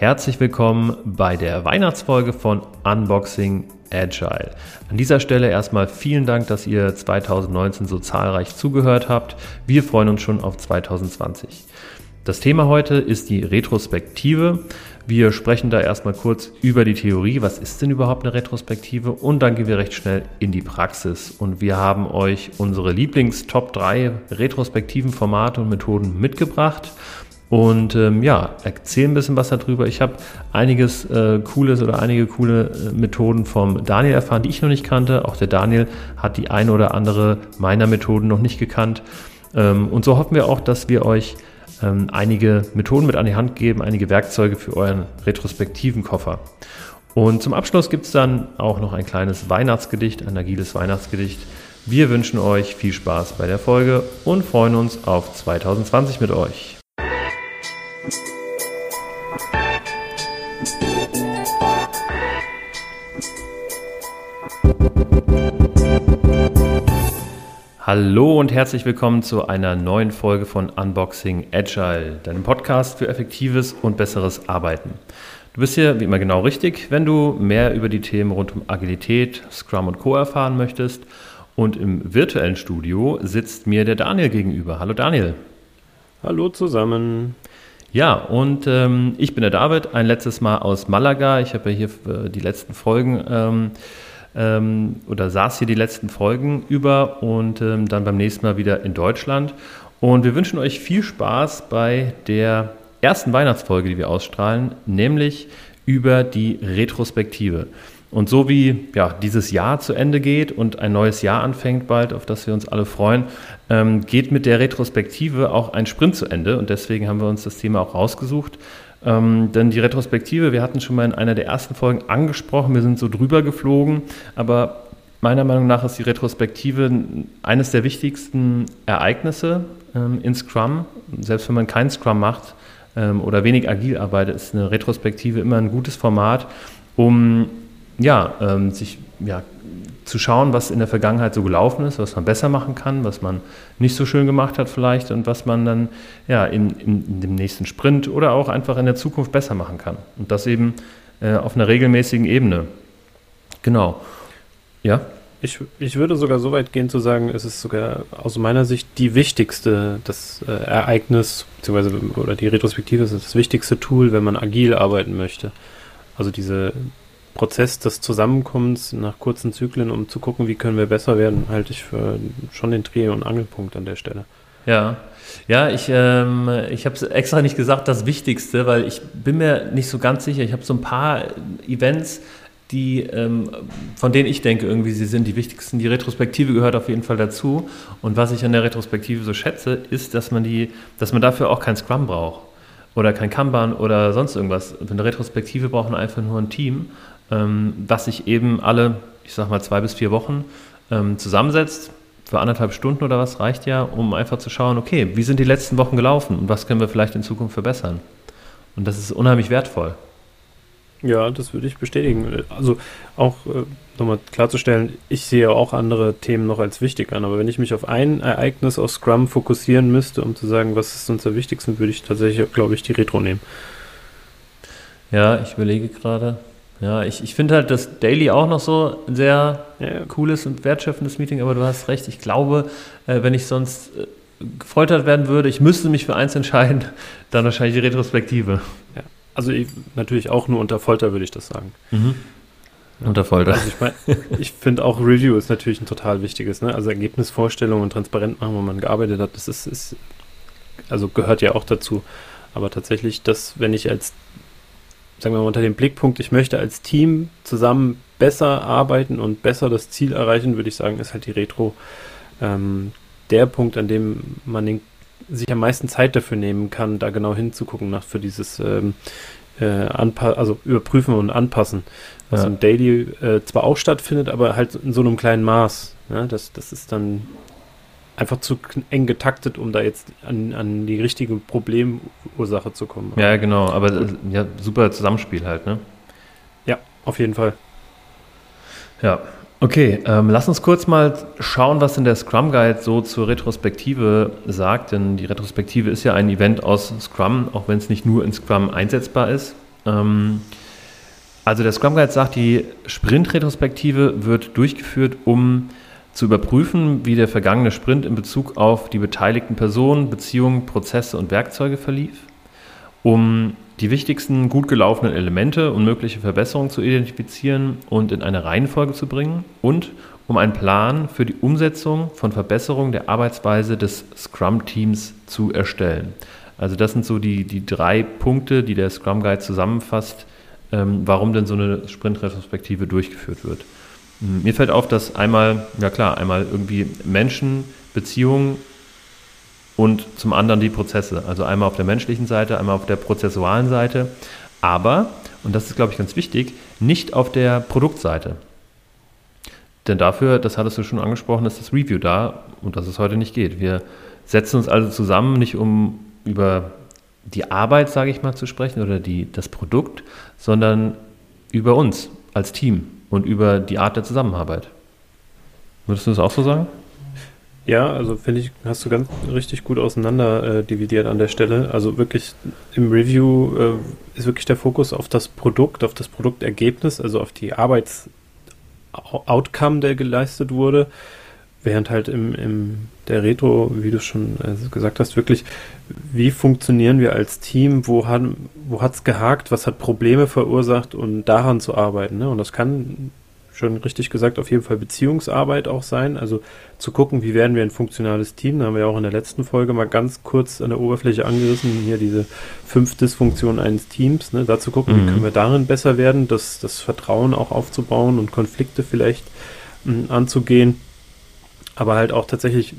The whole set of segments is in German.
Herzlich willkommen bei der Weihnachtsfolge von Unboxing Agile. An dieser Stelle erstmal vielen Dank, dass ihr 2019 so zahlreich zugehört habt. Wir freuen uns schon auf 2020. Das Thema heute ist die Retrospektive. Wir sprechen da erstmal kurz über die Theorie. Was ist denn überhaupt eine Retrospektive? Und dann gehen wir recht schnell in die Praxis. Und wir haben euch unsere Lieblings-Top 3 retrospektiven Formate und Methoden mitgebracht. Und ähm, ja, erzähl ein bisschen was darüber. Ich habe einiges äh, Cooles oder einige coole äh, Methoden vom Daniel erfahren, die ich noch nicht kannte. Auch der Daniel hat die eine oder andere meiner Methoden noch nicht gekannt. Ähm, und so hoffen wir auch, dass wir euch ähm, einige Methoden mit an die Hand geben, einige Werkzeuge für euren retrospektiven Koffer. Und zum Abschluss gibt es dann auch noch ein kleines Weihnachtsgedicht, ein agiles Weihnachtsgedicht. Wir wünschen euch viel Spaß bei der Folge und freuen uns auf 2020 mit euch. Hallo und herzlich willkommen zu einer neuen Folge von Unboxing Agile, deinem Podcast für effektives und besseres Arbeiten. Du bist hier wie immer genau richtig, wenn du mehr über die Themen rund um Agilität, Scrum und Co. erfahren möchtest. Und im virtuellen Studio sitzt mir der Daniel gegenüber. Hallo Daniel. Hallo zusammen. Ja, und ähm, ich bin der David, ein letztes Mal aus Malaga. Ich habe ja hier äh, die letzten Folgen ähm, ähm, oder saß hier die letzten Folgen über und ähm, dann beim nächsten Mal wieder in Deutschland. Und wir wünschen euch viel Spaß bei der ersten Weihnachtsfolge, die wir ausstrahlen, nämlich über die Retrospektive. Und so wie ja, dieses Jahr zu Ende geht und ein neues Jahr anfängt bald, auf das wir uns alle freuen, ähm, geht mit der Retrospektive auch ein Sprint zu Ende. Und deswegen haben wir uns das Thema auch rausgesucht. Ähm, denn die Retrospektive, wir hatten schon mal in einer der ersten Folgen angesprochen, wir sind so drüber geflogen, aber meiner Meinung nach ist die Retrospektive eines der wichtigsten Ereignisse ähm, in Scrum. Selbst wenn man kein Scrum macht ähm, oder wenig agil arbeitet, ist eine Retrospektive immer ein gutes Format, um ja, ähm, sich ja, zu schauen, was in der Vergangenheit so gelaufen ist, was man besser machen kann, was man nicht so schön gemacht hat vielleicht und was man dann ja, in, in, in dem nächsten Sprint oder auch einfach in der Zukunft besser machen kann. Und das eben äh, auf einer regelmäßigen Ebene. Genau. Ja. Ich, ich würde sogar so weit gehen zu sagen, es ist sogar aus meiner Sicht die wichtigste, das äh, Ereignis, beziehungsweise oder die Retrospektive ist das wichtigste Tool, wenn man agil arbeiten möchte. Also diese Prozess des Zusammenkommens nach kurzen Zyklen, um zu gucken, wie können wir besser werden, halte ich für schon den Dreh- und Angelpunkt an der Stelle. Ja, ja, ich, ähm, ich habe es extra nicht gesagt, das Wichtigste, weil ich bin mir nicht so ganz sicher. Ich habe so ein paar Events, die, ähm, von denen ich denke, irgendwie sie sind die wichtigsten. Die Retrospektive gehört auf jeden Fall dazu. Und was ich an der Retrospektive so schätze, ist, dass man die, dass man dafür auch kein Scrum braucht oder kein Kanban oder sonst irgendwas. Eine Retrospektive braucht einfach nur ein Team ähm, was sich eben alle, ich sag mal, zwei bis vier Wochen ähm, zusammensetzt. Für anderthalb Stunden oder was reicht ja, um einfach zu schauen, okay, wie sind die letzten Wochen gelaufen und was können wir vielleicht in Zukunft verbessern. Und das ist unheimlich wertvoll. Ja, das würde ich bestätigen. Also auch äh, nochmal klarzustellen, ich sehe auch andere Themen noch als wichtig an, aber wenn ich mich auf ein Ereignis aus Scrum fokussieren müsste, um zu sagen, was ist uns am wichtigsten, würde ich tatsächlich, glaube ich, die Retro nehmen. Ja, ich überlege gerade. Ja, ich, ich finde halt das Daily auch noch so ein sehr ja. cooles und wertschöpfendes Meeting, aber du hast recht. Ich glaube, äh, wenn ich sonst äh, gefoltert werden würde, ich müsste mich für eins entscheiden, dann wahrscheinlich die Retrospektive. Ja. Also ich, natürlich auch nur unter Folter würde ich das sagen. Mhm. Unter Folter. Also ich, mein, ich finde auch Review ist natürlich ein total wichtiges, ne? Also Ergebnisvorstellung und transparent machen, wo man gearbeitet hat, das ist, ist also gehört ja auch dazu. Aber tatsächlich, das, wenn ich als sagen wir mal, unter dem Blickpunkt, ich möchte als Team zusammen besser arbeiten und besser das Ziel erreichen, würde ich sagen, ist halt die Retro ähm, der Punkt, an dem man den, sich am meisten Zeit dafür nehmen kann, da genau hinzugucken, nach für dieses ähm, äh, also überprüfen und anpassen, was ja. im Daily äh, zwar auch stattfindet, aber halt in so einem kleinen Maß. Ja, das, das ist dann einfach zu eng getaktet, um da jetzt an, an die richtige Problemursache zu kommen. Ja, genau, aber äh, ja, super Zusammenspiel halt, ne? Ja, auf jeden Fall. Ja. Okay, ähm, lass uns kurz mal schauen, was denn der Scrum Guide so zur Retrospektive sagt, denn die Retrospektive ist ja ein Event aus Scrum, auch wenn es nicht nur in Scrum einsetzbar ist. Ähm, also der Scrum Guide sagt, die Sprint-Retrospektive wird durchgeführt, um zu überprüfen, wie der vergangene Sprint in Bezug auf die beteiligten Personen, Beziehungen, Prozesse und Werkzeuge verlief, um die wichtigsten gut gelaufenen Elemente und mögliche Verbesserungen zu identifizieren und in eine Reihenfolge zu bringen und um einen Plan für die Umsetzung von Verbesserungen der Arbeitsweise des Scrum-Teams zu erstellen. Also das sind so die, die drei Punkte, die der Scrum Guide zusammenfasst, ähm, warum denn so eine Sprint-Retrospektive durchgeführt wird. Hm, mir fällt auf, dass einmal, ja klar, einmal irgendwie Menschen, Beziehungen und zum anderen die Prozesse. Also einmal auf der menschlichen Seite, einmal auf der prozessualen Seite, aber, und das ist, glaube ich, ganz wichtig, nicht auf der Produktseite. Denn dafür, das hattest du schon angesprochen, ist das Review da und dass es heute nicht geht. Wir setzen uns also zusammen, nicht um über die Arbeit, sage ich mal, zu sprechen oder die, das Produkt, sondern über uns als Team und über die Art der Zusammenarbeit. Würdest du das auch so sagen? Ja, also finde ich, hast du ganz richtig gut auseinander äh, dividiert an der Stelle. Also wirklich im Review äh, ist wirklich der Fokus auf das Produkt, auf das Produktergebnis, also auf die Arbeits-Outcome, der geleistet wurde. Während halt im, im der Retro, wie du schon äh, gesagt hast, wirklich, wie funktionieren wir als Team, wo hat wo hat's gehakt, was hat Probleme verursacht und daran zu arbeiten. Ne? Und das kann schon richtig gesagt, auf jeden Fall Beziehungsarbeit auch sein. Also zu gucken, wie werden wir ein funktionales Team. Da haben wir ja auch in der letzten Folge mal ganz kurz an der Oberfläche angerissen, hier diese fünf Dysfunktionen eines Teams. Ne? Da zu gucken, mhm. wie können wir darin besser werden, das, das Vertrauen auch aufzubauen und Konflikte vielleicht m, hm, anzugehen. Aber halt auch tatsächlich,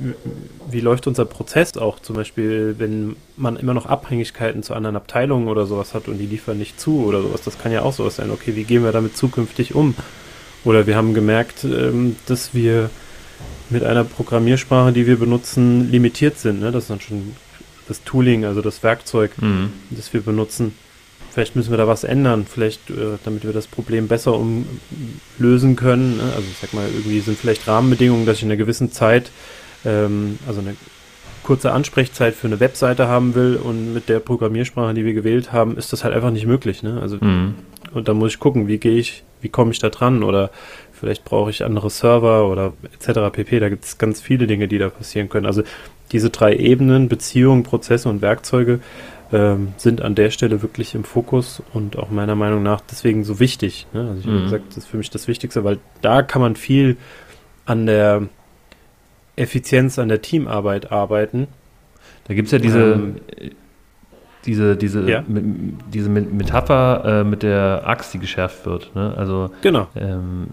wie läuft unser Prozess auch zum Beispiel, wenn man immer noch Abhängigkeiten zu anderen Abteilungen oder sowas hat und die liefern nicht zu oder sowas. Das kann ja auch sowas sein. Okay, wie gehen wir damit zukünftig um? Oder wir haben gemerkt, ähm, dass wir mit einer Programmiersprache, die wir benutzen, limitiert sind. Ne? Das ist dann schon das Tooling, also das Werkzeug, mhm. das wir benutzen. Vielleicht müssen wir da was ändern, vielleicht, äh, damit wir das Problem besser umlösen können. Ne? Also ich sag mal, irgendwie sind vielleicht Rahmenbedingungen, dass ich in einer gewissen Zeit, ähm, also eine kurze Ansprechzeit für eine Webseite haben will und mit der Programmiersprache, die wir gewählt haben, ist das halt einfach nicht möglich. Ne? Also mhm. und da muss ich gucken, wie gehe ich, wie komme ich da dran oder vielleicht brauche ich andere Server oder etc. pp. Da gibt es ganz viele Dinge, die da passieren können. Also diese drei Ebenen, Beziehungen, Prozesse und Werkzeuge, ähm, sind an der Stelle wirklich im Fokus und auch meiner Meinung nach deswegen so wichtig. Ne? Also ich mhm. habe gesagt, das ist für mich das Wichtigste, weil da kann man viel an der Effizienz an der Teamarbeit arbeiten. Da gibt es ja diese, ähm, diese, diese, ja. diese Metapher äh, mit der Axt, die geschärft wird. Ne? Also, genau. Ähm,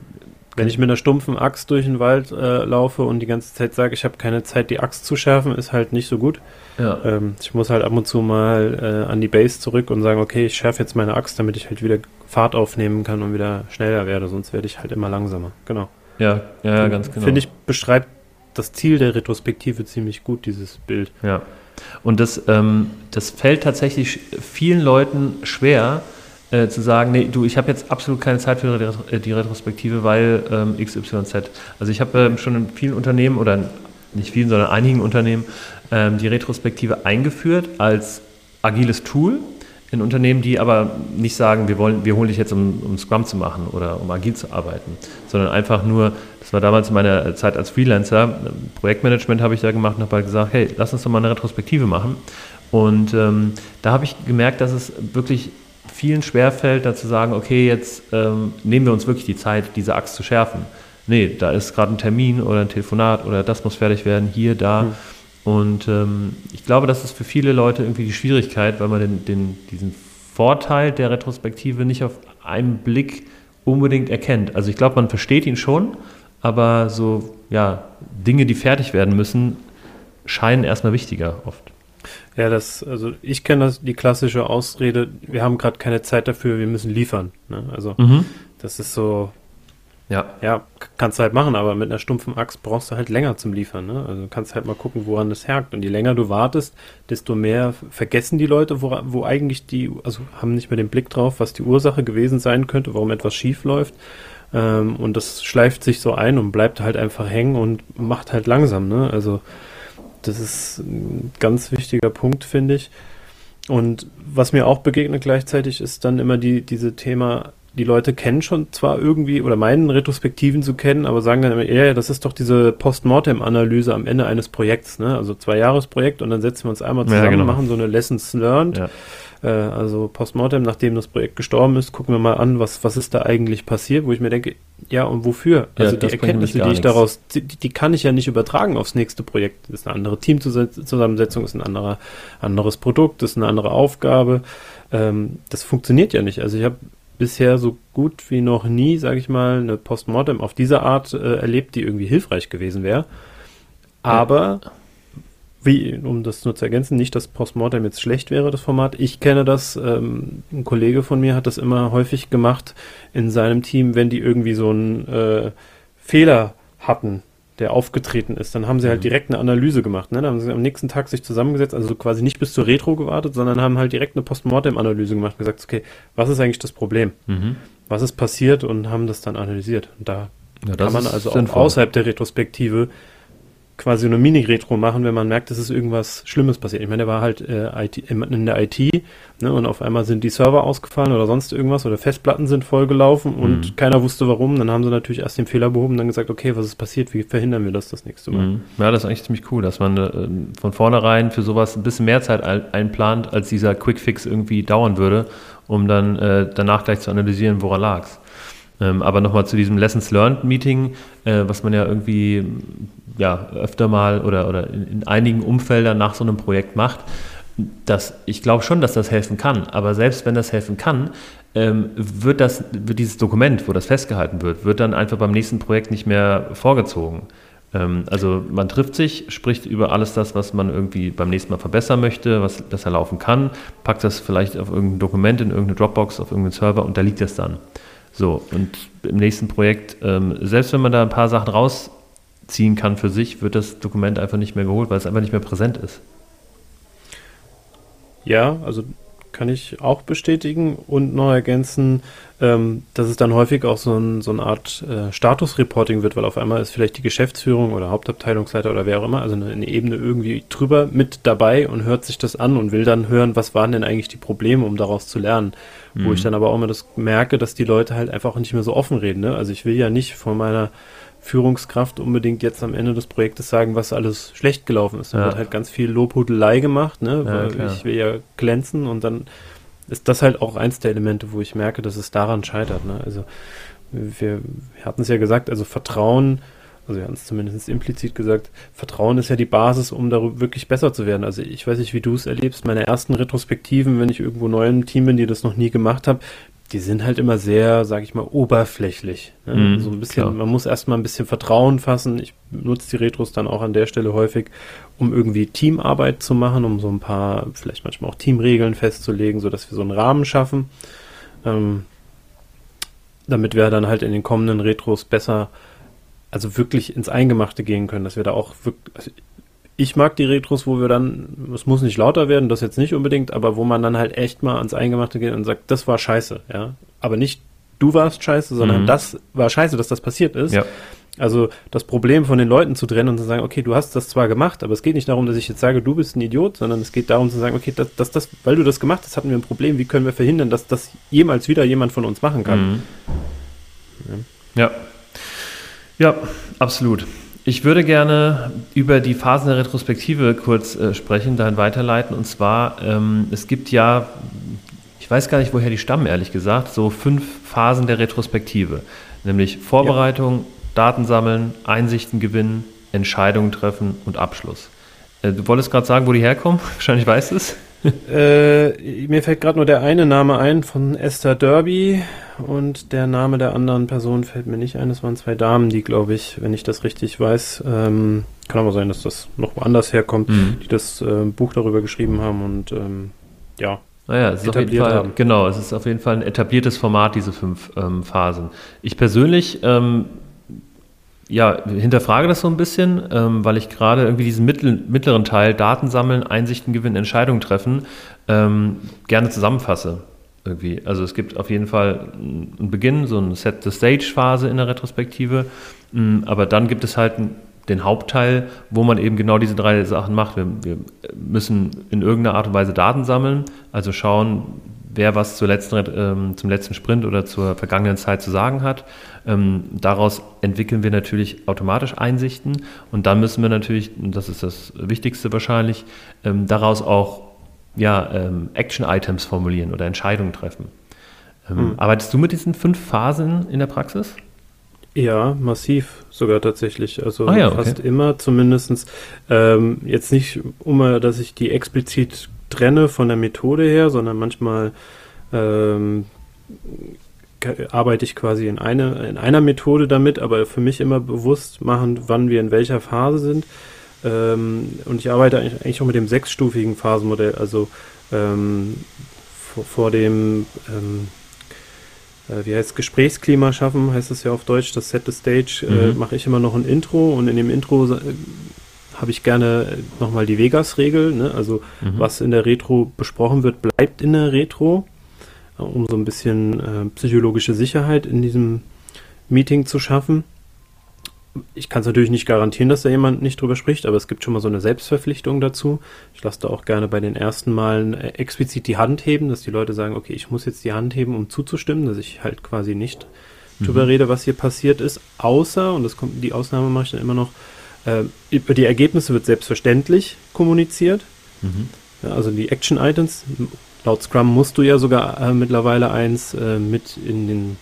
wenn ich mit einer stumpfen Axt durch den Wald äh, laufe und die ganze Zeit sage, ich habe keine Zeit, die Axt zu schärfen, ist halt nicht so gut. Ja. Ähm, ich muss halt ab und zu mal äh, an die Base zurück und sagen, okay, ich schärfe jetzt meine Axt, damit ich halt wieder Fahrt aufnehmen kann und wieder schneller werde, sonst werde ich halt immer langsamer. Genau. Ja, ja, ja ganz genau. Finde ich, beschreibt das Ziel der Retrospektive ziemlich gut, dieses Bild. Ja. Und das, ähm, das fällt tatsächlich vielen Leuten schwer, äh, zu sagen, nee, du, ich habe jetzt absolut keine Zeit für die, Retrospektive, weil ähm, XYZ. Also ich habe ähm, schon in vielen Unternehmen oder nicht vielen, sondern einigen Unternehmen ähm, die Retrospektive eingeführt als agiles Tool in Unternehmen, die aber nicht sagen, wir wollen, wir holen dich jetzt, um, um Scrum zu machen oder um agil zu arbeiten, sondern einfach nur, das war damals in meiner Zeit als Freelancer, Projektmanagement habe ich da gemacht und habe halt gesagt, hey, lass uns doch mal eine Retrospektive machen. Und ähm, da habe ich gemerkt, dass es wirklich vielen schwerfällt, da zu sagen, okay, jetzt ähm, nehmen wir uns wirklich die Zeit, diese Axt zu schärfen. Nee, da ist gerade ein Termin oder ein Telefonat oder das muss fertig werden, hier, da. Mhm. Und ähm, ich glaube, das ist für viele Leute irgendwie die Schwierigkeit, weil man den, den, diesen Vorteil der Retrospektive nicht auf einen Blick unbedingt erkennt. Also ich glaube, man versteht ihn schon, aber so, ja, Dinge, die fertig werden müssen, scheinen erstmal wichtiger oft. Ja, das, also ich kenne das, die klassische Ausrede, wir haben gerade keine Zeit dafür, wir müssen liefern. Ne? Also mhm. das ist so, ja. Ja, kannst du halt machen, aber mit einer stumpfen Axt brauchst du halt länger zum Liefern. Ne? Also kannst halt mal gucken, woran das hakt. Und je länger du wartest, desto mehr vergessen die Leute, wo, wo eigentlich die, also haben nicht mehr den Blick drauf, was die Ursache gewesen sein könnte, warum etwas schief läuft. Ähm, und das schleift sich so ein und bleibt halt einfach hängen und macht halt langsam. Ne? Also das ist ein ganz wichtiger Punkt, finde ich. Und was mir auch begegnet gleichzeitig ist dann immer die, diese Thema, die Leute kennen schon zwar irgendwie oder meinen Retrospektiven zu kennen, aber sagen dann immer, ja, yeah, das ist doch diese Postmortem-Analyse am Ende eines Projekts, ne? Also zwei Jahresprojekt und dann setzen wir uns einmal zusammen, ja, genau. machen so eine Lessons Learned. Ja. Äh, also Postmortem, nachdem das Projekt gestorben ist, gucken wir mal an, was, was ist da eigentlich passiert, wo ich mir denke, ja, und wofür? Also ja, die Erkenntnisse, die ich daraus, die, die, kann ich ja nicht übertragen aufs nächste Projekt. Das ist eine andere Teamzusammensetzung, ist ein anderer, anderes Produkt, ist eine andere Aufgabe. Ähm, das funktioniert ja nicht. Also ich habe bisher so gut wie noch nie, sage ich mal, eine Postmortem auf diese Art äh, erlebt, die irgendwie hilfreich gewesen wäre. Aber ja wie, um das nur zu ergänzen, nicht, dass Postmortem jetzt schlecht wäre, das Format. Ich kenne das, ähm, ein Kollege von mir hat das immer häufig gemacht in seinem Team, wenn die irgendwie so einen äh, Fehler hatten, der aufgetreten ist, dann haben sie halt mhm. direkt eine Analyse gemacht. Ne? Dann haben sie am nächsten Tag sich zusammengesetzt, also quasi nicht bis zur Retro gewartet, sondern haben halt direkt eine Postmortem-Analyse gemacht und gesagt, okay, was ist eigentlich das Problem? Mhm. Was ist passiert und haben das dann analysiert. Und da ja, kann man also sinnvoll. auch außerhalb der Retrospektive quasi eine Mini-Retro machen, wenn man merkt, dass ist irgendwas Schlimmes passiert. Ich meine, der war halt äh, IT, in der IT ne, und auf einmal sind die Server ausgefallen oder sonst irgendwas oder Festplatten sind vollgelaufen und mhm. keiner wusste warum. Dann haben sie natürlich erst den Fehler behoben und dann gesagt, okay, was ist passiert, wie verhindern wir das das nächste Mal? Mhm. Ja, das ist eigentlich ziemlich cool, dass man äh, von vornherein für sowas ein bisschen mehr Zeit einplant, als dieser Quickfix irgendwie dauern würde, um dann äh, danach gleich zu analysieren, woran lag's. Ähm, aber nochmal zu diesem Lessons Learned Meeting, äh, was man ja irgendwie ja, öfter mal oder, oder in, in einigen Umfeldern nach so einem Projekt macht. Das, ich glaube schon, dass das helfen kann, aber selbst wenn das helfen kann, ähm, wird, das, wird dieses Dokument, wo das festgehalten wird, wird dann einfach beim nächsten Projekt nicht mehr vorgezogen. Ähm, also man trifft sich, spricht über alles das, was man irgendwie beim nächsten Mal verbessern möchte, was besser laufen kann, packt das vielleicht auf irgendein Dokument in irgendeine Dropbox, auf irgendeinen Server und da liegt es dann. So, und im nächsten Projekt, ähm, selbst wenn man da ein paar Sachen rausziehen kann für sich, wird das Dokument einfach nicht mehr geholt, weil es einfach nicht mehr präsent ist. Ja, also kann ich auch bestätigen und noch ergänzen, ähm, dass es dann häufig auch so, ein, so eine Art äh, Status-Reporting wird, weil auf einmal ist vielleicht die Geschäftsführung oder Hauptabteilungsleiter oder wer auch immer, also eine, eine, Ebene irgendwie drüber mit dabei und hört sich das an und will dann hören, was waren denn eigentlich die Probleme, um daraus zu lernen. Mhm. Wo ich dann aber auch immer das merke, dass die Leute halt einfach nicht mehr so offen reden. Ne? Also ich will ja nicht von meiner Führungskraft unbedingt jetzt am Ende des Projektes sagen, was alles schlecht gelaufen ist. Da ja. wird halt ganz viel Lobhudelei gemacht, ne? weil ja, ich will ja glänzen und dann ist das halt auch eins der Elemente, wo ich merke, dass es daran scheitert. Ne? Also wir, wir hatten es ja gesagt, also Vertrauen, also wir hatten es zumindest implizit gesagt, Vertrauen ist ja die Basis, um darüber wirklich besser zu werden. Also ich weiß nicht, wie du es erlebst, meine ersten Retrospektiven, wenn ich irgendwo neu im Team bin, die das noch nie gemacht habe, die sind halt immer sehr, sage ich mal, oberflächlich. Ne? Mm, so ein bisschen, klar. man muss erstmal ein bisschen Vertrauen fassen. Ich nutze die Retros dann auch an der Stelle häufig, um irgendwie Teamarbeit zu machen, um so ein paar, vielleicht manchmal auch Teamregeln festzulegen, so dass wir so einen Rahmen schaffen. Ähm, damit wir dann halt in den kommenden Retros besser, also wirklich ins Eingemachte gehen können, dass wir da auch wirklich, also ich mag die Retros, wo wir dann, es muss nicht lauter werden, das jetzt nicht unbedingt, aber wo man dann halt echt mal ans Eingemachte geht und sagt, das war scheiße, ja. Aber nicht du warst scheiße, sondern mhm. das war scheiße, dass das passiert ist. Ja. Also das Problem von den Leuten zu trennen und zu sagen, okay, du hast das zwar gemacht, aber es geht nicht darum, dass ich jetzt sage, du bist ein Idiot, sondern es geht darum zu sagen, okay, das, das, das, weil du das gemacht hast, hatten wir ein Problem, wie können wir verhindern, dass das jemals wieder jemand von uns machen kann. Mhm. Ja. ja. Ja, absolut. Ich würde gerne über die Phasen der Retrospektive kurz äh, sprechen, dahin weiterleiten. Und zwar, ähm, es gibt ja, ich weiß gar nicht, woher die stammen, ehrlich gesagt, so fünf Phasen der Retrospektive. Nämlich Vorbereitung, ja. Daten sammeln, Einsichten gewinnen, Entscheidungen treffen und Abschluss. Äh, du wolltest gerade sagen, wo die herkommen? Wahrscheinlich weißt du es. äh, mir fällt gerade nur der eine Name ein von Esther Derby und der Name der anderen Person fällt mir nicht ein. Es waren zwei Damen, die, glaube ich, wenn ich das richtig weiß, ähm, kann aber sein, dass das noch woanders herkommt, mhm. die das äh, Buch darüber geschrieben haben und ähm, ja. Naja, es ist auf jeden Fall, haben. genau, es ist auf jeden Fall ein etabliertes Format, diese fünf ähm, Phasen. Ich persönlich ähm, ja, hinterfrage das so ein bisschen, ähm, weil ich gerade irgendwie diesen mittel, mittleren Teil, Daten sammeln, Einsichten gewinnen, Entscheidungen treffen, ähm, gerne zusammenfasse. irgendwie. Also es gibt auf jeden Fall einen Beginn, so eine Set-the-Stage-Phase in der Retrospektive, mm, aber dann gibt es halt den Hauptteil, wo man eben genau diese drei Sachen macht. Wir, wir müssen in irgendeiner Art und Weise Daten sammeln, also schauen, wer was zur letzten, ähm, zum letzten Sprint oder zur vergangenen Zeit zu sagen hat. Ähm, daraus entwickeln wir natürlich automatisch Einsichten und dann müssen wir natürlich, und das ist das Wichtigste wahrscheinlich, ähm, daraus auch ja, ähm, Action-Items formulieren oder Entscheidungen treffen. Mhm. Arbeitest du mit diesen fünf Phasen in der Praxis? Ja, massiv sogar tatsächlich. Also ah, ja, fast okay. immer zumindest. Ähm, jetzt nicht immer, dass ich die explizit trenne von der Methode her, sondern manchmal ähm, arbeite ich quasi in, eine, in einer Methode damit, aber für mich immer bewusst machen, wann wir in welcher Phase sind. Ähm, und ich arbeite eigentlich auch mit dem sechsstufigen Phasenmodell, also ähm, vor, vor, dem, ähm, äh, wie heißt Gesprächsklima schaffen, heißt es ja auf Deutsch, das Set the Stage, äh, mhm. äh, mache ich immer noch ein Intro und in dem Intro habe ich gerne nochmal die Vegas-Regel, ne? also mhm. was in der Retro besprochen wird, bleibt in der Retro, um so ein bisschen äh, psychologische Sicherheit in diesem Meeting zu schaffen. Ich kann es natürlich nicht garantieren, dass da jemand nicht drüber spricht, aber es gibt schon mal so eine Selbstverpflichtung dazu. Ich lasse da auch gerne bei den ersten Malen äh, explizit die Hand heben, dass die Leute sagen, okay, ich muss jetzt die Hand heben, um zuzustimmen, dass ich halt quasi nicht mhm. drüber rede, was hier passiert ist, außer, und das kommt, die Ausnahme mache ich dann immer noch, äh, über die Ergebnisse wird selbstverständlich kommuniziert. Mhm. Ja, also die Action-Items. Laut Scrum musst du ja sogar äh, mittlerweile eins äh, mit in den,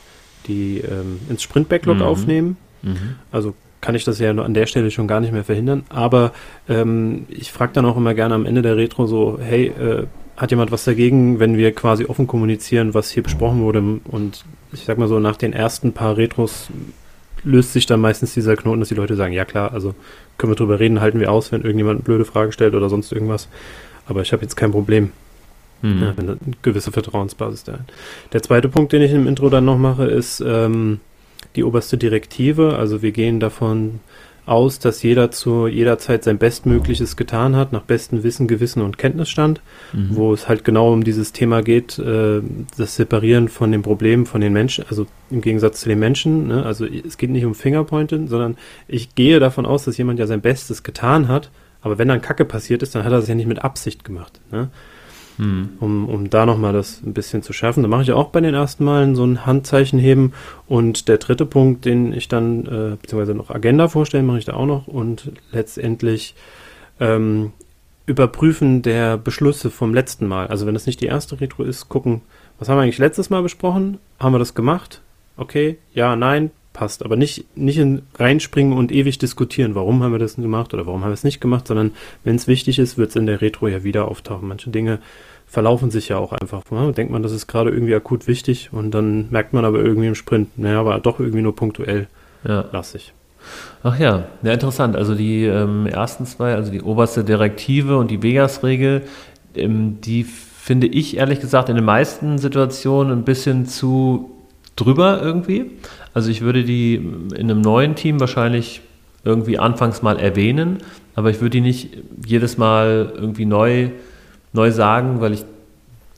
die, ähm, ins Sprint-Backlog mhm. aufnehmen. Mhm. Also kann ich das ja an der Stelle schon gar nicht mehr verhindern. Aber ähm, ich frage dann auch immer gerne am Ende der Retro so, hey, äh, hat jemand was dagegen, wenn wir quasi offen kommunizieren, was hier besprochen wurde? Und ich sag mal so, nach den ersten paar Retros löst sich dann meistens dieser Knoten, dass die Leute sagen, ja klar, also können wir drüber reden, halten wir aus, wenn irgendjemand eine blöde Frage stellt oder sonst irgendwas. Aber ich habe jetzt kein Problem. Mhm. Ja, eine gewisse Vertrauensbasis da ist. Der zweite Punkt, den ich im Intro dann noch mache, ist ähm, die oberste Direktive. Also wir gehen davon aus, dass jeder zu jeder Zeit sein Bestmögliches getan hat, nach bestem Wissen, Gewissen und Kenntnisstand, mhm. wo es halt genau um dieses Thema geht, äh, das Separieren von den Problemen von den Menschen, also im Gegensatz zu den Menschen. Ne? Also es geht nicht um Fingerpointen, sondern ich gehe davon aus, dass jemand ja sein Bestes getan hat, aber wenn dann Kacke passiert ist, dann hat er es ja nicht mit Absicht gemacht. Ne? Hm. um, um da nochmal das ein bisschen zu schärfen. Da mache ich auch bei den ersten Malen so ein Handzeichen heben. Und der dritte Punkt, den ich dann, äh, beziehungsweise noch Agenda vorstellen, mache ich da auch noch. Und letztendlich ähm, Überprüfen der Beschlüsse vom letzten Mal. Also wenn das nicht die erste Retro ist, gucken, was haben wir eigentlich letztes Mal besprochen? Haben wir das gemacht? Okay, ja, nein, passt. Aber nicht, nicht in reinspringen und ewig diskutieren, warum haben wir das gemacht oder warum haben wir es nicht gemacht, sondern wenn es wichtig ist, wird es in der Retro ja wieder auftauchen. Manche Dinge verlaufen sich ja auch einfach. Ne? Denkt man, das ist gerade irgendwie akut wichtig und dann merkt man aber irgendwie im Sprint, naja, war doch irgendwie nur punktuell ja. lassig. Ach ja, ja, interessant. Also die ähm, ersten zwei, also die oberste Direktive und die Vegas-Regel, ähm, die finde ich ehrlich gesagt in den meisten Situationen ein bisschen zu drüber irgendwie. Also ich würde die in einem neuen Team wahrscheinlich irgendwie anfangs mal erwähnen, aber ich würde die nicht jedes Mal irgendwie neu, neu sagen, weil ich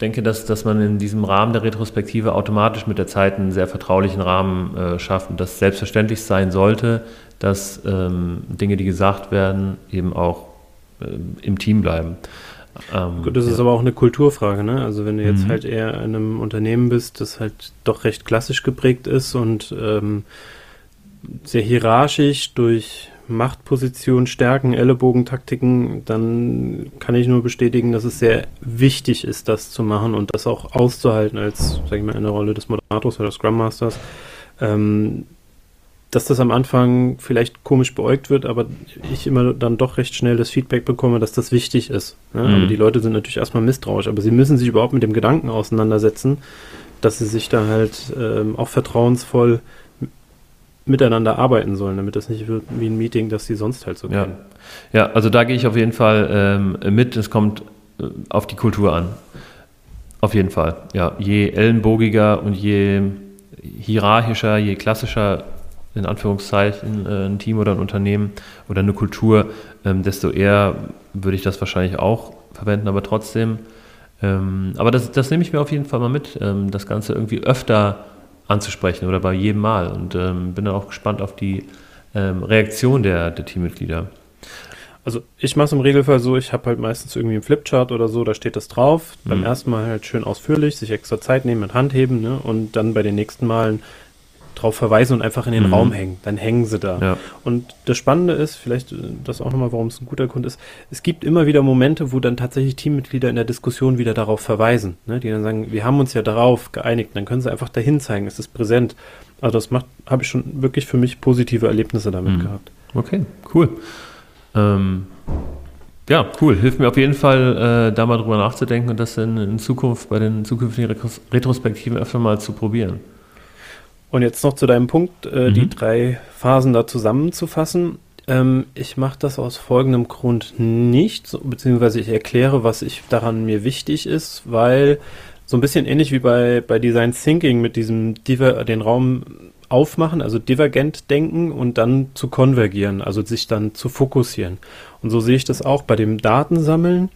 denke, dass, dass man in diesem Rahmen der Retrospektive automatisch mit der Zeit einen sehr vertraulichen Rahmen äh, schafft und das selbstverständlich sein sollte, dass ähm, Dinge, die gesagt werden, eben auch äh, im Team bleiben. Ähm, Gut, das ja. ist aber auch eine Kulturfrage, ne? Also wenn du jetzt mhm. halt eher in einem Unternehmen bist, das halt doch recht klassisch geprägt ist und ähm, sehr hierarchisch durch Machtposition, Stärken, Ellenbogentaktiken, dann kann ich nur bestätigen, dass es sehr wichtig ist, das zu machen und das auch auszuhalten als, sag ich mal, in der Rolle des Moderators oder Scrum Masters. Ähm, dass das am Anfang vielleicht komisch beäugt wird, aber ich immer dann doch recht schnell das Feedback bekomme, dass das wichtig ist. Ne? Mhm. Aber die Leute sind natürlich erstmal misstrauisch, aber sie müssen sich überhaupt mit dem Gedanken auseinandersetzen, dass sie sich da halt ähm, auch vertrauensvoll miteinander arbeiten sollen, damit das nicht wird wie ein Meeting, das sie sonst halt so ja. kennen. Ja, also da gehe ich auf jeden Fall ähm, mit. Es kommt äh, auf die Kultur an. Auf jeden Fall. Ja, je ellenbogiger und je hierarchischer, je klassischer in Anführungszeichen äh, ein Team oder ein Unternehmen oder eine Kultur, ähm, desto eher würde ich das wahrscheinlich auch verwenden. Aber trotzdem Ähm, aber das, das nehme ich mir auf jeden Fall mal mit, ähm, das Ganze irgendwie öfter anzusprechen oder bei jedem Mal und bin dann auch gespannt auf die Reaktion der, der Teammitglieder. Also ich mache es im Regelfall so, ich habe halt meistens irgendwie einen Flipchart oder so, da steht das drauf. Mhm. Beim ersten Mal halt schön ausführlich, sich extra Zeit nehmen mit Handheben ne? und dann bei den nächsten Malen drauf verweisen und einfach in den mhm. Raum hängen. Dann hängen sie da. Ja. Und das Spannende ist, vielleicht äh, das auch nochmal, warum es ein guter Grund ist, es gibt immer wieder Momente, wo dann tatsächlich Teammitglieder in der Diskussion wieder darauf verweisen, ne? die dann sagen, wir haben uns ja darauf geeinigt, dann können sie einfach dahin zeigen, es ist präsent. Also das macht, habe ich schon wirklich für mich positive Erlebnisse damit mhm. gehabt. Okay, cool. Ähm, ja, cool. Hilft mir auf jeden Fall, äh, da mal drüber nachzudenken und das in, in Zukunft bei den zukünftigen Retrospektiven öfter mal zu probieren. Und jetzt noch zu deinem Punkt, äh, mhm. die drei Phasen da zusammenzufassen. Ähm, ich mache das aus folgendem Grund nicht, beziehungsweise ich erkläre, was ich daran mir wichtig ist, weil so ein bisschen ähnlich wie bei, bei Design Thinking mit diesem Diver, den Raum aufmachen, also divergent denken und dann zu konvergieren, also sich dann zu fokussieren. Und so sehe ich das auch bei dem Datensammeln.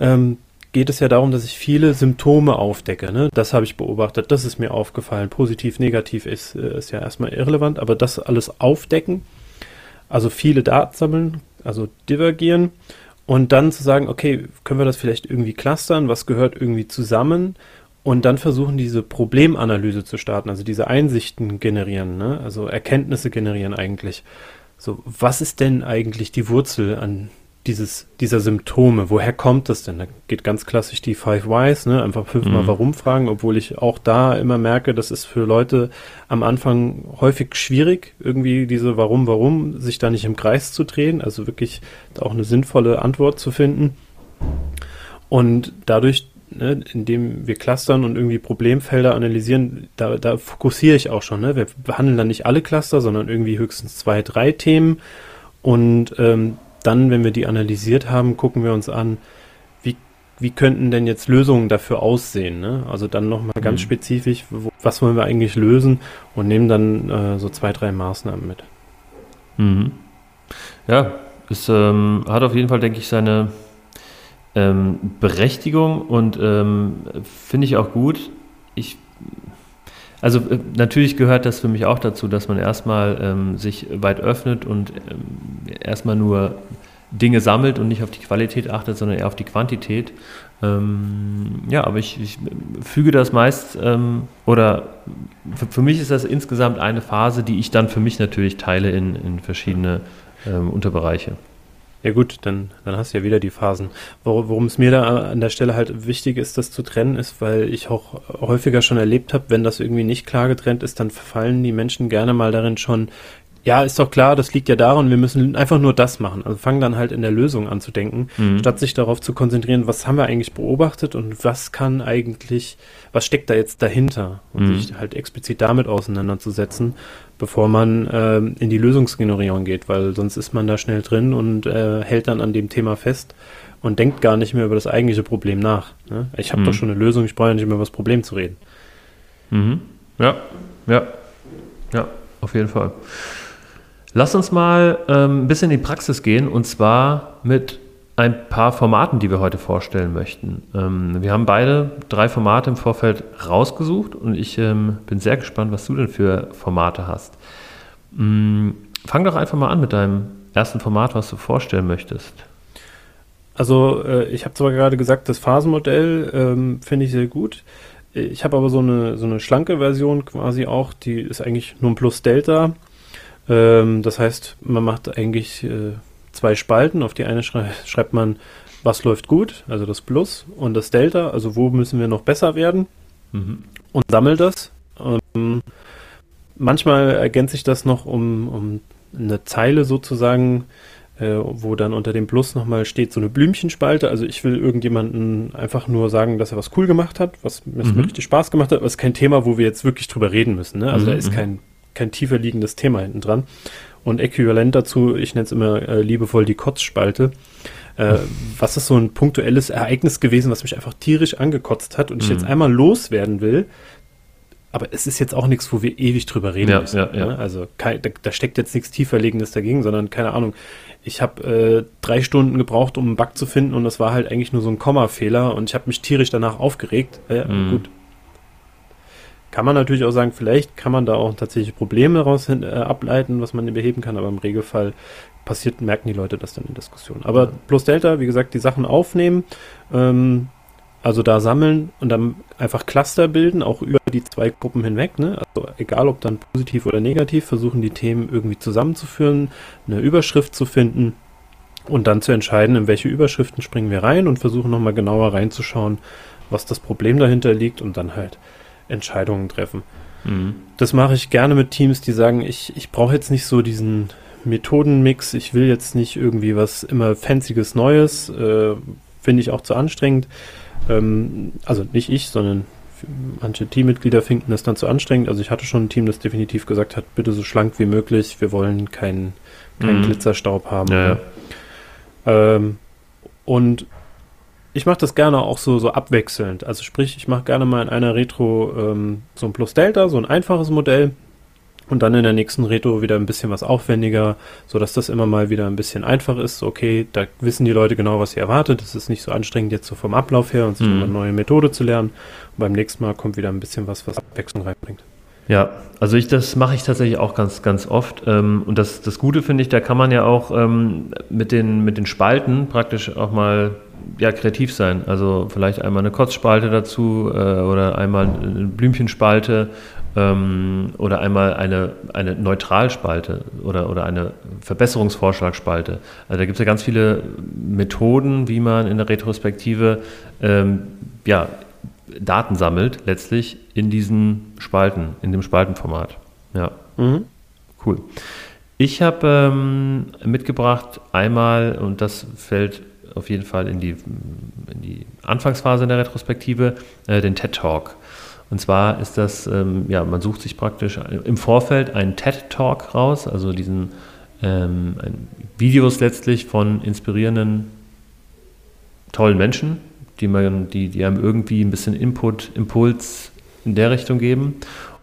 Ähm, geht es ja darum, dass ich viele Symptome aufdecke. Ne? Das habe ich beobachtet, das ist mir aufgefallen. Positiv, negativ ist, äh, ist ja erstmal irrelevant, aber das alles aufdecken, also viele Daten sammeln, also divergieren und dann zu sagen, okay, können wir das vielleicht irgendwie clustern, was gehört irgendwie zusammen und dann versuchen, diese Problemanalyse zu starten, also diese Einsichten generieren, ne? also Erkenntnisse generieren eigentlich. So, was ist denn eigentlich die Wurzel an dieses, dieser Symptome. Woher kommt das denn? Da geht ganz klassisch die Five Whys, ne? Einfach fünfmal mhm. warum fragen, obwohl ich auch da immer merke, das ist für Leute am Anfang häufig schwierig, irgendwie diese Warum, Warum, sich da nicht im Kreis zu drehen, also wirklich auch eine sinnvolle Antwort zu finden. Und dadurch, ne, indem wir clustern und irgendwie Problemfelder analysieren, da, da fokussiere ich auch schon. Ne? Wir behandeln dann nicht alle Cluster, sondern irgendwie höchstens zwei, drei Themen. Und ähm, dann, wenn wir die analysiert haben, gucken wir uns an, wie, wie könnten denn jetzt Lösungen dafür aussehen. Ne? Also dann nochmal ganz mhm. spezifisch, wo, was wollen wir eigentlich lösen und nehmen dann äh, so zwei, drei Maßnahmen mit. Mhm. Ja, es ähm, hat auf jeden Fall, denke ich, seine ähm, Berechtigung und ähm, finde ich auch gut. Ich also äh, natürlich gehört das für mich auch dazu, dass man erstmal ähm, sich weit öffnet und ähm, erstmal nur Dinge sammelt und nicht auf die Qualität achtet, sondern eher auf die Quantität. Ähm, ja, aber ich, ich, füge das meist ähm, oder für, für, mich ist das insgesamt eine Phase, die ich dann für mich natürlich teile in, in verschiedene ähm, Unterbereiche. Ja gut, dann, dann hast du ja wieder die Phasen. Worum es mir da an der Stelle halt wichtig ist, das zu trennen, ist, weil ich auch häufiger schon erlebt habe, wenn das irgendwie nicht klar getrennt ist, dann verfallen die Menschen gerne mal darin schon, ja, ist doch klar, das liegt ja daran, wir müssen einfach nur das machen. Also fangen dann halt in der Lösung an zu denken, mhm. statt sich darauf zu konzentrieren, was haben wir eigentlich beobachtet und was kann eigentlich, was steckt da jetzt dahinter und mhm. sich halt explizit damit auseinanderzusetzen, bevor man äh, in die Lösungsgenerierung geht, weil sonst ist man da schnell drin und äh, hält dann an dem Thema fest und denkt gar nicht mehr über das eigentliche Problem nach. Ne? Ich habe mhm. doch schon eine Lösung, ich brauche ja nicht mehr über das Problem zu reden. Mhm. Ja, ja, ja, auf jeden Fall. Lass uns mal ähm, ein bisschen in die Praxis gehen und zwar mit ein paar Formaten, die wir heute vorstellen möchten. Ähm, wir haben beide drei Formate im Vorfeld rausgesucht und ich ähm, bin sehr gespannt, was du denn für Formate hast. Ähm, fang doch einfach mal an mit deinem ersten Format, was du vorstellen möchtest. Also äh, ich habe zwar gerade gesagt, das Phasenmodell ähm, finde ich sehr gut. Ich habe aber so eine, so eine schlanke Version quasi auch, die ist eigentlich nur ein Plus Delta. Ähm, das heißt, man macht eigentlich äh, zwei Spalten. Auf die eine schrei schreibt man, was läuft gut, also das Plus, und das Delta, also wo müssen wir noch besser werden. Mhm. Und sammelt das. Ähm, manchmal ergänzt sich das noch um, um eine Zeile sozusagen, äh, wo dann unter dem Plus nochmal steht so eine Blümchenspalte. Also ich will irgendjemanden einfach nur sagen, dass er was cool gemacht hat, was mir mhm. richtig Spaß gemacht hat. Aber es ist kein Thema, wo wir jetzt wirklich drüber reden müssen. Ne? Also mhm. da ist mhm. kein, kein tiefer liegendes Thema hinten dran. Und äquivalent dazu, ich nenne es immer äh, liebevoll die Kotzspalte. Äh, was ist so ein punktuelles Ereignis gewesen, was mich einfach tierisch angekotzt hat und ich jetzt mhm. einmal loswerden will, aber es ist jetzt auch nichts, wo wir ewig drüber reden Ja, müssen. ja, ja. Ne? Also kein, da, da steckt jetzt nichts tieferlegendes dagegen, sondern keine Ahnung. Ich habe äh, drei Stunden gebraucht, um einen Bug zu finden und das war halt eigentlich nur so ein Kommafehler und ich habe mich tierisch danach aufgeregt. Äh, Mhm. Gut. Kann man natürlich auch sagen, vielleicht kann man da auch tatsächlich Probleme daraus hin, äh, ableiten, was man beheben kann, aber im Regelfall passiert, merken die Leute das dann in Diskussionen. Aber plus Delta, wie gesagt, die Sachen aufnehmen, ähm, also da sammeln und dann einfach Cluster bilden, auch über die zwei Gruppen hinweg. Ne? Also egal, ob dann positiv oder negativ, versuchen die Themen irgendwie zusammenzuführen, eine Überschrift zu finden und dann zu entscheiden, in welche Überschriften springen wir rein und versuchen nochmal genauer reinzuschauen, was das Problem dahinter liegt und dann halt Entscheidungen treffen. Mhm. Das mache ich gerne mit Teams, die sagen, ich, ich brauche jetzt nicht so diesen Methodenmix, ich will jetzt nicht irgendwie was immer Fancyes Neues, äh, finde ich auch zu anstrengend. Ähm, also nicht ich, sondern manche Teammitglieder finden das dann zu anstrengend. Also ich hatte schon ein Team, das definitiv gesagt hat, bitte so schlank wie möglich, wir wollen keinen keinen Mhm. Glitzerstaub haben. Ja, ja. Ähm, und ich mache das gerne auch so, so abwechselnd. Also sprich, ich mache gerne mal in einer Retro ähm, so ein Plus Delta, so ein einfaches Modell. Und dann in der nächsten Retro wieder ein bisschen was aufwendiger, sodass das immer mal wieder ein bisschen einfach ist. Okay, da wissen die Leute genau, was sie erwartet. Es ist nicht so anstrengend jetzt so vom Ablauf her und sich Mhm. eine neue Methode zu lernen. Und beim nächsten Mal kommt wieder ein bisschen was, was Abwechslung reinbringt. Ja, also ich, das mache ich tatsächlich auch ganz, ganz oft. Ähm, und das, das Gute finde ich, da kann man ja auch ähm, mit, den, mit den Spalten praktisch auch mal ja, kreativ sein. Also vielleicht einmal eine Kotzspalte dazu äh, oder einmal eine Blümchenspalte ähm, oder einmal eine, eine Neutralspalte oder, oder eine Verbesserungsvorschlagsspalte. Also da gibt es ja ganz viele Methoden, wie man in der Retrospektive ähm, ja, Daten sammelt, letztlich in diesen Spalten, in dem Spaltenformat. Ja, Mhm. cool. Ich habe ähm, mitgebracht einmal, und das fällt auf jeden Fall in die, in die Anfangsphase der Retrospektive, äh, den TED Talk. Und zwar ist das, ähm, ja, man sucht sich praktisch im Vorfeld einen TED Talk raus, also diesen ähm, Videos letztlich von inspirierenden, tollen Menschen, die, man, die, die einem irgendwie ein bisschen Input, Impuls in der Richtung geben.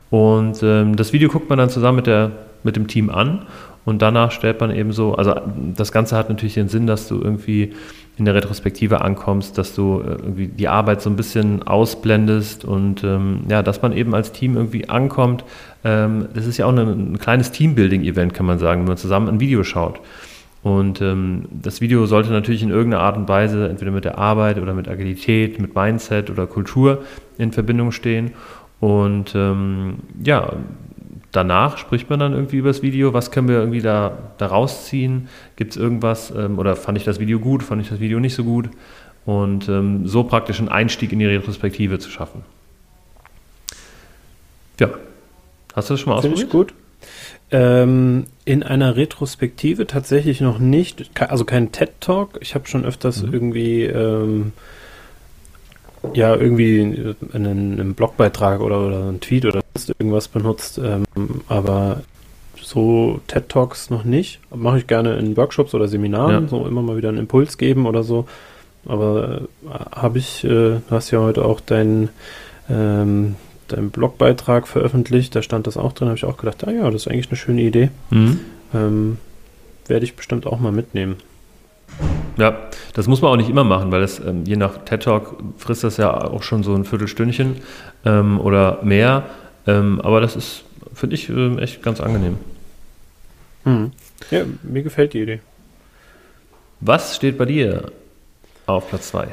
Und ähm, das Video guckt man dann zusammen mit, der, mit dem Team an und danach stellt man eben so, also das Ganze hat natürlich den Sinn, dass du irgendwie in der Retrospektive ankommst, dass du äh, irgendwie die Arbeit so ein bisschen ausblendest und ähm, ja, dass man eben als Team irgendwie ankommt. Ähm, das ist ja auch eine, ein kleines Teambuilding-Event, kann man sagen, wenn man zusammen ein Video schaut. Und ähm, das Video sollte natürlich in irgendeiner Art und Weise entweder mit der Arbeit oder mit Agilität, mit Mindset oder Kultur in Verbindung stehen. Und ähm, ja, danach spricht man dann irgendwie über das Video, was können wir irgendwie da, da rausziehen? Gibt es irgendwas ähm, oder fand ich das Video gut, fand ich das Video nicht so gut? Und ähm, so praktisch einen Einstieg in die Retrospektive zu schaffen. Ja, hast du das schon mal Finde ausprobiert? ich gut. Ähm, in einer Retrospektive tatsächlich noch nicht, also kein TED-Talk. Ich habe schon öfters Mhm. irgendwie, ähm, ja, irgendwie einen, einen Blogbeitrag oder, oder einen Tweet oder irgendwas benutzt, ähm, aber so TED-Talks noch nicht. Mache ich gerne in Workshops oder Seminaren, Ja. so immer mal wieder einen Impuls geben oder so. Aber äh, habe ich, äh, du hast ja heute auch deinen ähm, deinen Blogbeitrag veröffentlicht, da stand das auch drin, habe ich auch gedacht, ah ja, das ist eigentlich eine schöne Idee. Mhm. Ähm, Werde ich bestimmt auch mal mitnehmen. Ja, das muss man auch nicht immer machen, weil das ähm, je nach TED Talk frisst das ja auch schon so ein Viertelstündchen ähm, oder mehr. Ähm, aber das ist, finde ich, ähm, echt ganz angenehm. Ja, mir gefällt die Idee. Was steht bei dir auf Platz 2?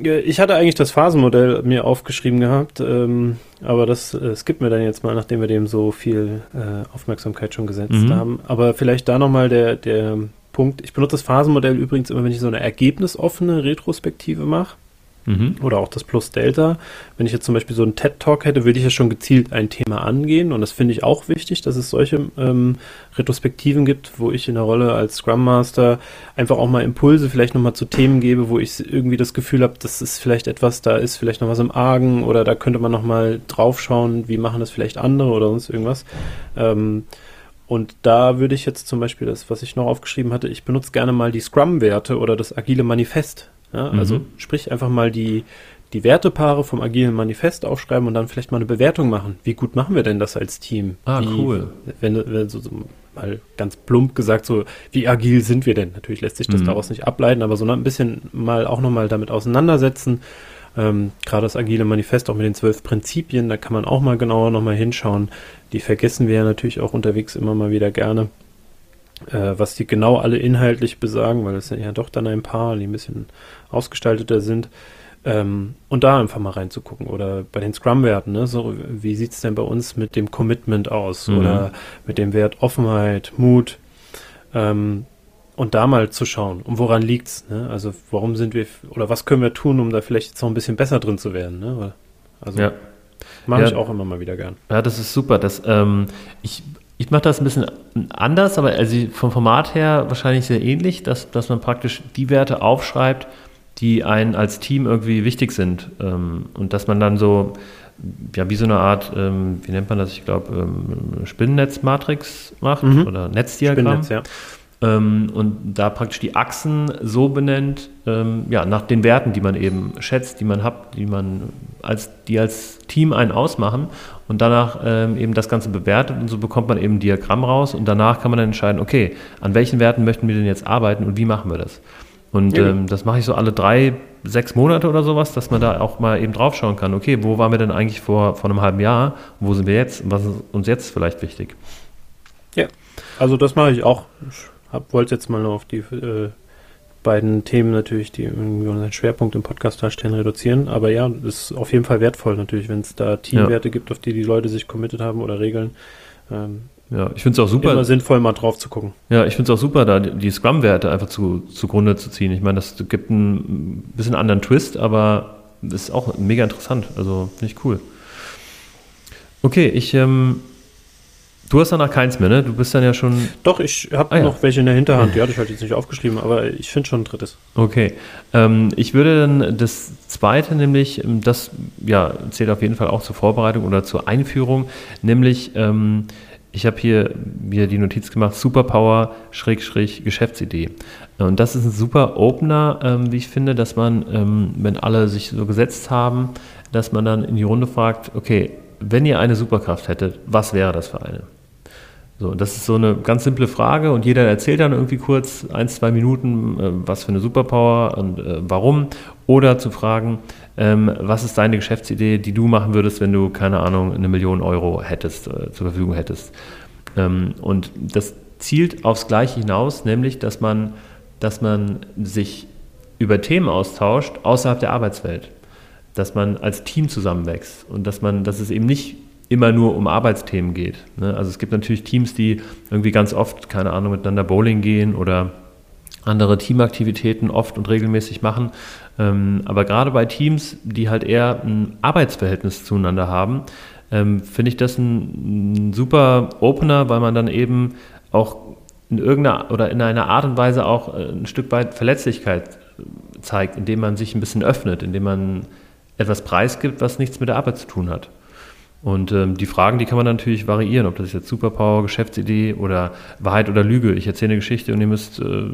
Ja, Ich hatte eigentlich das Phasenmodell mir aufgeschrieben gehabt, ähm, aber das äh, skippt mir dann jetzt mal, nachdem wir dem so viel äh, Aufmerksamkeit schon gesetzt Mhm. haben. Aber vielleicht da nochmal der, der Punkt. Ich benutze das Phasenmodell übrigens immer, wenn ich so eine ergebnisoffene Retrospektive mache. Mhm. oder auch das Plus Delta. Wenn ich jetzt zum Beispiel so einen TED-Talk hätte, würde ich ja schon gezielt ein Thema angehen und das finde ich auch wichtig, dass es solche ähm, Retrospektiven gibt, wo ich in der Rolle als Scrum Master einfach auch mal Impulse vielleicht nochmal zu Themen gebe, wo ich irgendwie das Gefühl habe, das ist vielleicht etwas, da ist vielleicht noch was im Argen oder da könnte man nochmal drauf schauen, wie machen das vielleicht andere oder sonst irgendwas. Ähm, und da würde ich jetzt zum Beispiel das, was ich noch aufgeschrieben hatte, ich benutze gerne mal die Scrum-Werte oder das agile Manifest. Ja, also Mhm. sprich einfach mal die, die Wertepaare vom agilen Manifest aufschreiben und dann vielleicht mal eine Bewertung machen. Wie gut machen wir denn das als Team? Ah, wie, cool. Wenn, wenn so, so mal ganz plump gesagt, so wie agil sind wir denn? Natürlich lässt sich das Mhm. daraus nicht ableiten, aber so ein bisschen mal auch nochmal damit auseinandersetzen. Ähm, Gerade das agile Manifest auch mit den zwölf Prinzipien, da kann man auch mal genauer nochmal hinschauen. Die vergessen wir ja natürlich auch unterwegs immer mal wieder gerne äh, was die genau alle inhaltlich besagen, weil es sind ja doch dann ein paar, die ein bisschen ausgestalteter sind. Ähm, und da einfach mal reinzugucken. Oder bei den Scrum-Werten, ne? so, wie sieht es denn bei uns mit dem Commitment aus? Mhm. Oder mit dem Wert Offenheit, Mut? Ähm, und da mal zu schauen, um woran liegt's? Ne? Also warum sind wir, oder was können wir tun, um da vielleicht jetzt noch ein bisschen besser drin zu werden? Ne? Also Ja. mache Ja. ich auch immer mal wieder gern. Ja, das ist super. Das, ähm, ich ich mache das ein bisschen anders, aber also vom Format her wahrscheinlich sehr ähnlich, dass, dass man praktisch die Werte aufschreibt, die einen als Team irgendwie wichtig sind. Ähm, und dass man dann so, ja, wie so eine Art, ähm, wie nennt man das? Ich glaube, ähm, Spinnennetzmatrix macht Mhm. oder Netzdiagramm. Spinnennetz, ja. Ähm, und da praktisch die Achsen so benennt, ähm, ja, nach den Werten, die man eben schätzt, die man hat, die man als, die als Team einen ausmachen und danach ähm, eben das Ganze bewertet und so bekommt man eben ein Diagramm raus und danach kann man dann entscheiden, okay, an welchen Werten möchten wir denn jetzt arbeiten und wie machen wir das? Und Ja. ähm, das mache ich so alle drei, sechs Monate oder sowas, dass man da auch mal eben drauf schauen kann, okay, wo waren wir denn eigentlich vor, vor einem halben Jahr, wo sind wir jetzt, was ist uns jetzt vielleicht wichtig? Also das mache ich auch. Hab, wollte jetzt mal nur auf die äh, beiden Themen natürlich, die irgendwie unseren Schwerpunkt im Podcast darstellen, reduzieren. Aber ja, ist auf jeden Fall wertvoll natürlich, wenn es da Teamwerte gibt, auf die die Leute sich committed haben oder Regeln. Ähm, Ja, ich finde es auch super. immer sinnvoll, mal drauf zu gucken. Ja, ich finde es auch super, da die die Scrum-Werte einfach zu, zugrunde zu ziehen. Ich meine, das gibt einen bisschen anderen Twist, aber ist auch mega interessant. Also finde ich cool. Okay, ich, ähm, du hast danach keins mehr, ne? Du bist dann ja schon, Doch, ich habe Ah, ja. noch welche in der Hinterhand. Die hatte ich halt jetzt nicht aufgeschrieben, aber ich finde schon ein drittes. okay. Ähm, ich würde dann das zweite, nämlich, ähm, das ja, zählt auf jeden Fall auch zur Vorbereitung oder zur Einführung, nämlich, ähm, ich habe hier mir die Notiz gemacht, Superpower, Schräg, Schräg, Geschäftsidee. Und das ist ein super Opener, ähm, wie ich finde, dass man, ähm, wenn alle sich so gesetzt haben, dass man dann in die Runde fragt, okay, wenn ihr eine Superkraft hättet, was wäre das für eine? So, das ist so eine ganz simple Frage und jeder erzählt dann irgendwie kurz ein, zwei Minuten, äh, was für eine Superpower und äh, warum. Oder zu fragen, ähm, was ist deine Geschäftsidee, die du machen würdest, wenn du, keine Ahnung, eine Million Euro hättest, äh, zur Verfügung hättest. Ähm, und das zielt aufs Gleiche hinaus, nämlich, dass man, dass man sich über Themen austauscht außerhalb der Arbeitswelt. Dass man als Team zusammenwächst und dass man, dass es eben nicht immer nur um Arbeitsthemen geht. Ne? Also es gibt natürlich Teams, die irgendwie ganz oft, keine Ahnung, miteinander Bowling gehen oder andere Teamaktivitäten oft und regelmäßig machen. Ähm, aber gerade bei Teams, die halt eher ein Arbeitsverhältnis zueinander haben, ähm, finde ich das ein, super Opener, weil man dann eben auch in irgendeiner oder in einer Art und Weise auch äh, ein Stück weit Verletzlichkeit zeigt, indem man sich ein bisschen öffnet, indem man etwas preisgibt, was nichts mit der Arbeit zu tun hat. Und ähm, die Fragen, die kann man natürlich variieren, ob das jetzt Superpower, Geschäftsidee oder Wahrheit oder Lüge. Ich erzähle eine Geschichte und ihr müsst äh,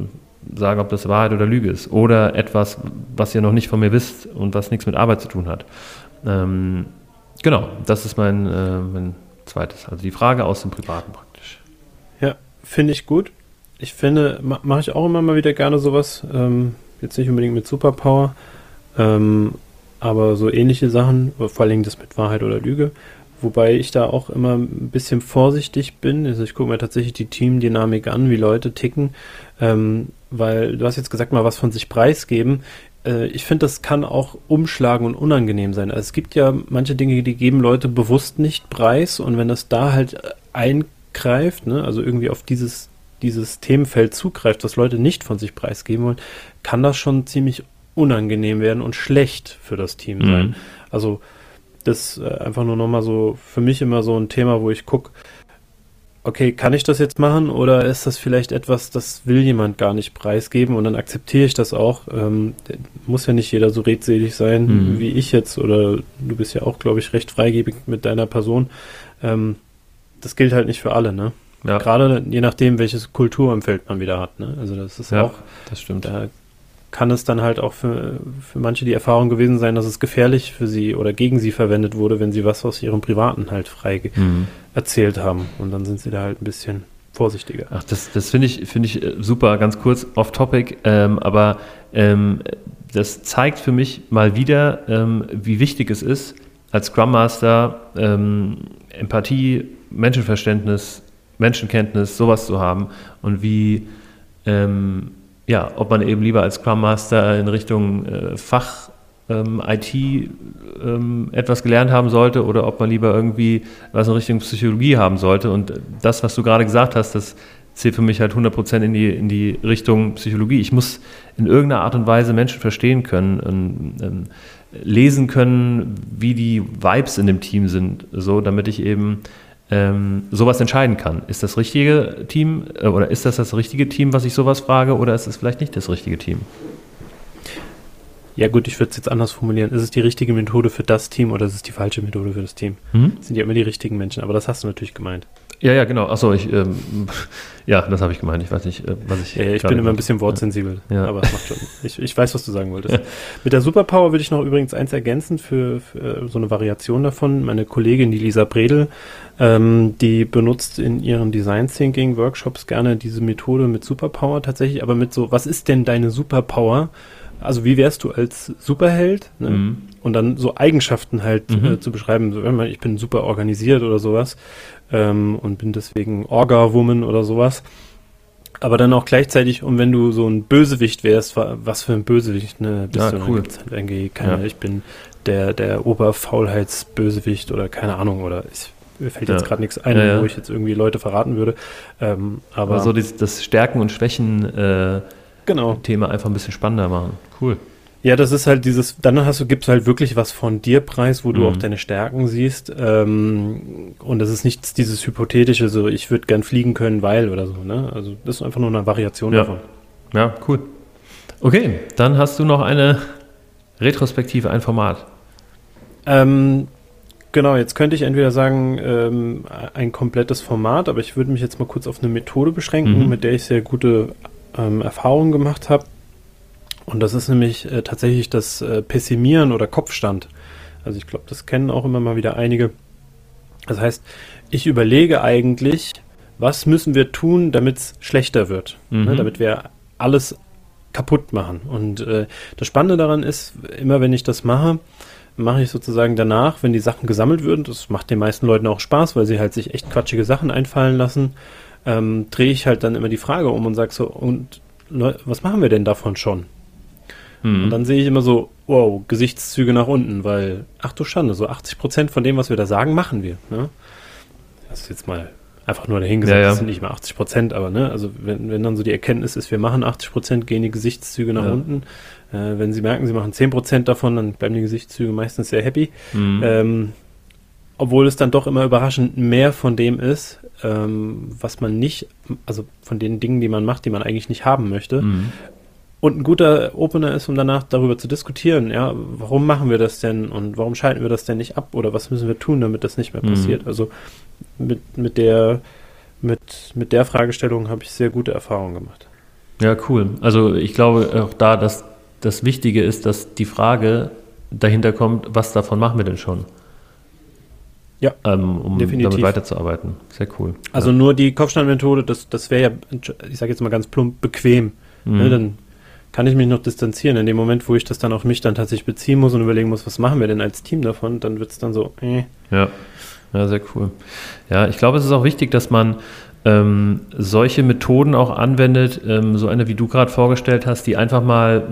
sagen, ob das Wahrheit oder Lüge ist. Oder etwas, was ihr noch nicht von mir wisst und was nichts mit Arbeit zu tun hat. Ähm, genau, das ist mein, äh, mein zweites. Also die Frage aus dem Privaten praktisch. Ja, finde ich gut. Ich finde, ma mache ich auch immer mal wieder gerne sowas. Ähm, jetzt nicht unbedingt mit Superpower, ähm, aber so ähnliche Sachen, vor allem das mit Wahrheit oder Lüge. Wobei ich da auch immer ein bisschen vorsichtig bin. Also ich gucke mir tatsächlich die Teamdynamik an, wie Leute ticken. Ähm, weil du hast jetzt gesagt, mal was von sich preisgeben. Äh, ich finde, das kann auch umschlagen und unangenehm sein. Also es gibt ja manche Dinge, die geben Leute bewusst nicht preis. Und wenn das da halt eingreift, ne, also irgendwie auf dieses, dieses Themenfeld zugreift, was Leute nicht von sich preisgeben wollen, kann das schon ziemlich unangenehm werden und schlecht für das Team Mhm. sein. Also das äh, einfach nur nochmal so für mich immer so ein Thema, wo ich gucke, okay, kann ich das jetzt machen oder ist das vielleicht etwas, das will jemand gar nicht preisgeben und dann akzeptiere ich das auch. Ähm, muss ja nicht jeder so redselig sein Mhm. wie ich jetzt oder du bist ja auch, glaube ich, recht freigebig mit deiner Person. Ähm, das gilt halt nicht für alle, ne? Ja, Gerade je nachdem, welches Kulturumfeld man wieder hat, ne? Also das ist Ja. auch, das stimmt. da kann es dann halt auch für, für manche die Erfahrung gewesen sein, dass es gefährlich für sie oder gegen sie verwendet wurde, wenn sie was aus ihrem Privaten halt frei mhm. erzählt haben. Und dann sind sie da halt ein bisschen vorsichtiger. Ach, das, das finde ich, find ich äh, super, ganz kurz off-topic, ähm, aber ähm, das zeigt für mich mal wieder, ähm, wie wichtig es ist, als Scrum Master ähm, Empathie, Menschenverständnis, Menschenkenntnis, sowas zu haben und wie, ähm, ja, ob man eben lieber als Scrum Master in Richtung äh, Fach ähm, IT ähm, etwas gelernt haben sollte oder ob man lieber irgendwie was in Richtung Psychologie haben sollte. Und das, was du gerade gesagt hast, das zählt für mich halt 100% in die, in die Richtung Psychologie. Ich muss in irgendeiner Art und Weise Menschen verstehen können und ähm, lesen können, wie die Vibes in dem Team sind, so damit ich eben ähm, sowas entscheiden kann. Ist das richtige Team äh, oder ist das das richtige Team, was ich sowas frage oder ist es vielleicht nicht das richtige Team? Ja gut, ich würde es jetzt anders formulieren. Ist es die richtige Methode für das Team oder ist es die falsche Methode für das Team? Mhm. Sind ja immer die richtigen Menschen, aber das hast du natürlich gemeint. Ja, ja, genau. Achso, ich, ähm, ja, das habe ich gemeint. Ich weiß nicht, äh, was ich. Ja, ich bin immer ein bisschen wortsensibel, ja. aber es macht schon. Ich, ich weiß, was du sagen wolltest. Mit der Superpower würde ich noch übrigens eins ergänzen für, für so eine Variation davon. Meine Kollegin, die Lisa Bredel, ähm, die benutzt in ihren Design Thinking Workshops gerne diese Methode mit Superpower tatsächlich, aber mit so, was ist denn deine Superpower? also wie wärst du als Superheld? Ne? Mhm. Und dann so Eigenschaften halt mhm. äh, zu beschreiben. So, ich bin super organisiert oder sowas ähm, und bin deswegen Orga-Woman oder sowas. Aber dann auch gleichzeitig, und wenn du so ein Bösewicht wärst, was für ein Bösewicht ne, bist ja, du? Cool. Halt irgendwie keine, ja. Ich bin der, der Oberfaulheitsbösewicht oder keine Ahnung, oder ich, mir fällt jetzt ja. gerade nichts ein, ja, wo ich jetzt irgendwie Leute verraten würde. Ähm, aber, so das, das Stärken und Schwächen äh, genau. Thema einfach ein bisschen spannender machen. Cool. Ja, das ist halt dieses, dann hast du, gibst halt wirklich was von dir preis, wo du mhm. auch deine Stärken siehst. Ähm, und das ist nichts dieses hypothetische, so ich würde gern fliegen können, weil oder so, ne? Also das ist einfach nur eine Variation ja. davon. Ja, cool. Okay, dann hast du noch eine Retrospektive, ein Format. Ähm, genau, jetzt könnte ich entweder sagen, ähm, ein komplettes Format, aber ich würde mich jetzt mal kurz auf eine Methode beschränken, mhm. mit der ich sehr gute ähm, Erfahrungen gemacht habe. Und das ist nämlich äh, tatsächlich das äh, Pessimieren oder Kopfstand. Also ich glaube, das kennen auch immer mal wieder einige. Das heißt, ich überlege eigentlich, was müssen wir tun, damit es schlechter wird, ne, mhm. ne, damit wir alles kaputt machen. Und äh, das Spannende daran ist, immer wenn ich das mache, mache ich sozusagen danach, wenn die Sachen gesammelt würden, das macht den meisten Leuten auch Spaß, weil sie halt sich echt quatschige Sachen einfallen lassen, ähm, drehe ich halt dann immer die Frage um und sage so, und was machen wir denn davon schon? Mhm. Und dann sehe ich immer so, wow, Gesichtszüge nach unten, weil, ach du Schande, so 80 Prozent von dem, was wir da sagen, machen wir. Ne? Das ist jetzt mal einfach nur dahingesagt, ja, ja. das sind nicht mehr 80 Prozent, aber ne, also wenn, wenn dann so die Erkenntnis ist, wir machen 80 Prozent, gehen die Gesichtszüge nach ja. unten. Äh, wenn sie merken, sie machen 10 Prozent davon, dann bleiben die Gesichtszüge meistens sehr happy. Mhm. Ähm, obwohl es dann doch immer überraschend mehr von dem ist, ähm, was man nicht, also von den Dingen, die man macht, die man eigentlich nicht haben möchte. Mhm. Und ein guter Opener ist, um danach darüber zu diskutieren, ja, warum machen wir das denn und warum schalten wir das denn nicht ab oder was müssen wir tun, damit das nicht mehr mhm. passiert. Also mit, mit der mit, mit der Fragestellung habe ich sehr gute Erfahrungen gemacht. Ja, cool. Also ich glaube auch da, dass das Wichtige ist, dass die Frage dahinter kommt, was davon machen wir denn schon? Ja, ähm, um definitiv. damit weiterzuarbeiten. Sehr cool. Also ja. nur die Kopfstandmethode, das, das wäre ja, ich sage jetzt mal ganz plump, bequem. Mhm. Ne, dann kann ich mich noch distanzieren. In dem Moment, wo ich das dann auf mich dann tatsächlich beziehen muss und überlegen muss, was machen wir denn als Team davon, dann wird es dann so, äh. Ja. ja, sehr cool. Ja, ich glaube, es ist auch wichtig, dass man ähm, solche Methoden auch anwendet, ähm, so eine, wie du gerade vorgestellt hast, die einfach mal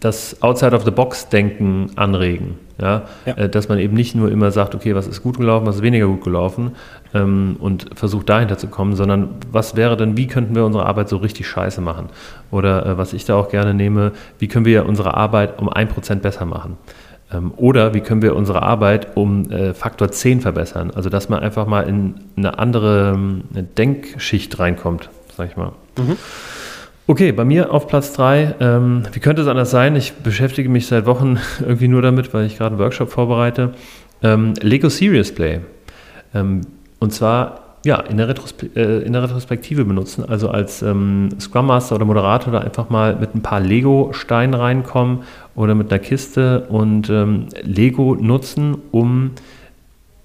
das Outside-of-the-Box-Denken anregen. Ja? ja? Äh, dass man eben nicht nur immer sagt, okay, was ist gut gelaufen, was ist weniger gut gelaufen ähm, und versucht dahinter zu kommen, sondern was wäre denn, wie könnten wir unsere Arbeit so richtig scheiße machen? Oder äh, was ich da auch gerne nehme, wie können wir unsere Arbeit um ein Prozent besser machen? Ähm, oder wie können wir unsere Arbeit um äh, Faktor 10 verbessern? Also dass man einfach mal in eine andere eine ähm, Denkschicht reinkommt, sag ich mal. Mhm. Okay, bei mir auf Platz 3. Ähm, wie könnte es anders sein? Ich beschäftige mich seit Wochen irgendwie nur damit, weil ich gerade einen Workshop vorbereite. Ähm, Lego Serious Play. Ähm, und zwar ja, in der, Retrospe äh, in der Retrospektive benutzen, also als ähm, Scrum Master oder Moderator da einfach mal mit ein paar Lego-Steinen reinkommen oder mit einer Kiste und ähm, Lego nutzen, um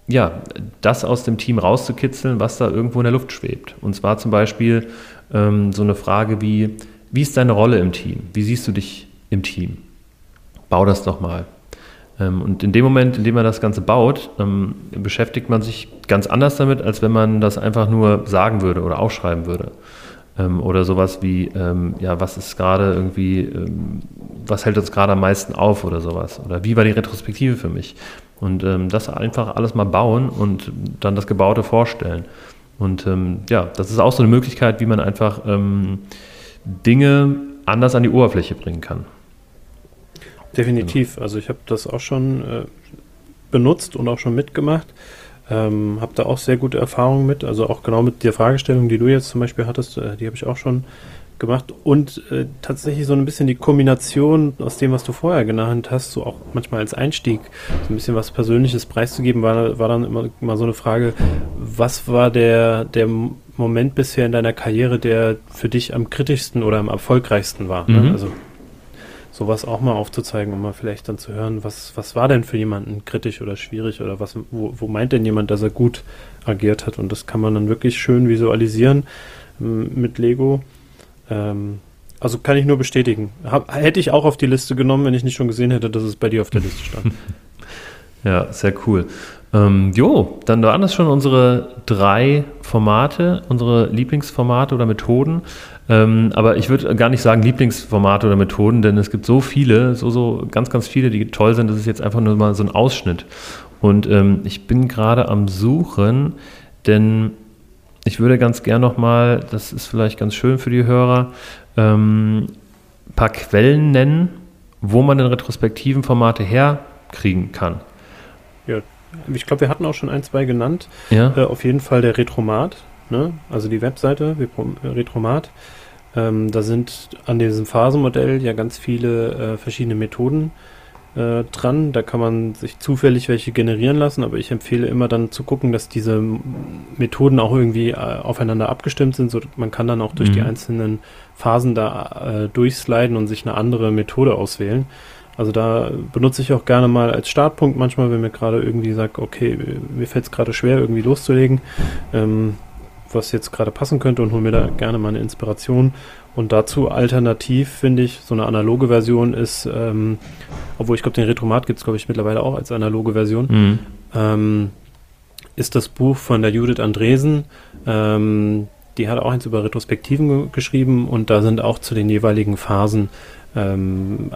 ja, das aus dem Team rauszukitzeln, was da irgendwo in der Luft schwebt. Und zwar zum Beispiel ähm, so eine Frage wie, wie ist deine Rolle im Team? Wie siehst du dich im Team? Bau das doch mal. Ähm, und in dem Moment, in dem man das Ganze baut, ähm, beschäftigt man sich ganz anders damit, als wenn man das einfach nur sagen würde oder aufschreiben würde. Ähm, oder sowas wie, ja, was ist gerade irgendwie, was hält uns gerade am meisten auf oder sowas? Oder wie war die Retrospektive für mich? Und das einfach alles mal bauen und dann das Gebaute vorstellen. Und ja, das ist auch so eine Möglichkeit, wie man einfach Dinge anders an die Oberfläche bringen kann. Definitiv. Also ich habe das auch schon äh, benutzt und auch schon mitgemacht. Ähm, habe da auch sehr gute Erfahrungen mit. Also auch genau mit der Fragestellung, die du jetzt zum Beispiel hattest, äh, die habe ich auch schon gemacht. Und äh, tatsächlich so ein bisschen die Kombination aus dem, was du vorher genannt hast, so auch manchmal als Einstieg, so ein bisschen was Persönliches preiszugeben, war, war dann immer, immer so eine Frage, was war der, der Moment bisher in deiner Karriere, der für dich am kritischsten oder am erfolgreichsten war? Ne? Mhm. Also sowas auch mal aufzuzeigen, um mal vielleicht dann zu hören, was, was war denn für jemanden kritisch oder schwierig oder was, wo, wo meint denn jemand, dass er gut agiert hat? Und das kann man dann wirklich schön visualisieren ähm, mit Lego. Ähm, also kann ich nur bestätigen. Hab, hätte ich auch auf die Liste genommen, wenn ich nicht schon gesehen hätte, dass es bei dir auf der Liste stand. ja, sehr cool. Ähm, jo, dann waren das schon unsere drei Formate, unsere Lieblingsformate oder Methoden. Ähm, aber ich würde gar nicht sagen Lieblingsformate oder Methoden, denn es gibt so viele, so, so ganz, ganz viele, die toll sind. Das ist jetzt einfach nur mal so ein Ausschnitt. Und ähm, ich bin gerade am Suchen, denn ich würde ganz gern nochmal, das ist vielleicht ganz schön für die Hörer, ähm, ein paar Quellen nennen, wo man den retrospektiven Formate herkriegen kann. Ja, ich glaube, wir hatten auch schon ein, zwei genannt. Ja. Äh, auf jeden Fall der Retromat, ne? also die Webseite Retromat. Ähm, da sind an diesem Phasenmodell ja ganz viele äh, verschiedene Methoden äh, dran. Da kann man sich zufällig welche generieren lassen, aber ich empfehle immer dann zu gucken, dass diese Methoden auch irgendwie äh, aufeinander abgestimmt sind. So, man kann dann auch durch mhm. die einzelnen Phasen da äh, durchsliden und sich eine andere Methode auswählen. Also da benutze ich auch gerne mal als Startpunkt manchmal, wenn mir gerade irgendwie sagt, okay, mir fällt es gerade schwer, irgendwie loszulegen, ähm, was jetzt gerade passen könnte und hole mir da gerne mal eine Inspiration. Und dazu alternativ finde ich, so eine analoge Version ist, ähm, obwohl ich glaube, den Retromat gibt es, glaube ich, mittlerweile auch als analoge Version, mhm. ähm, ist das Buch von der Judith Andresen. Ähm, die hat auch eins über Retrospektiven geschrieben und da sind auch zu den jeweiligen Phasen ähm,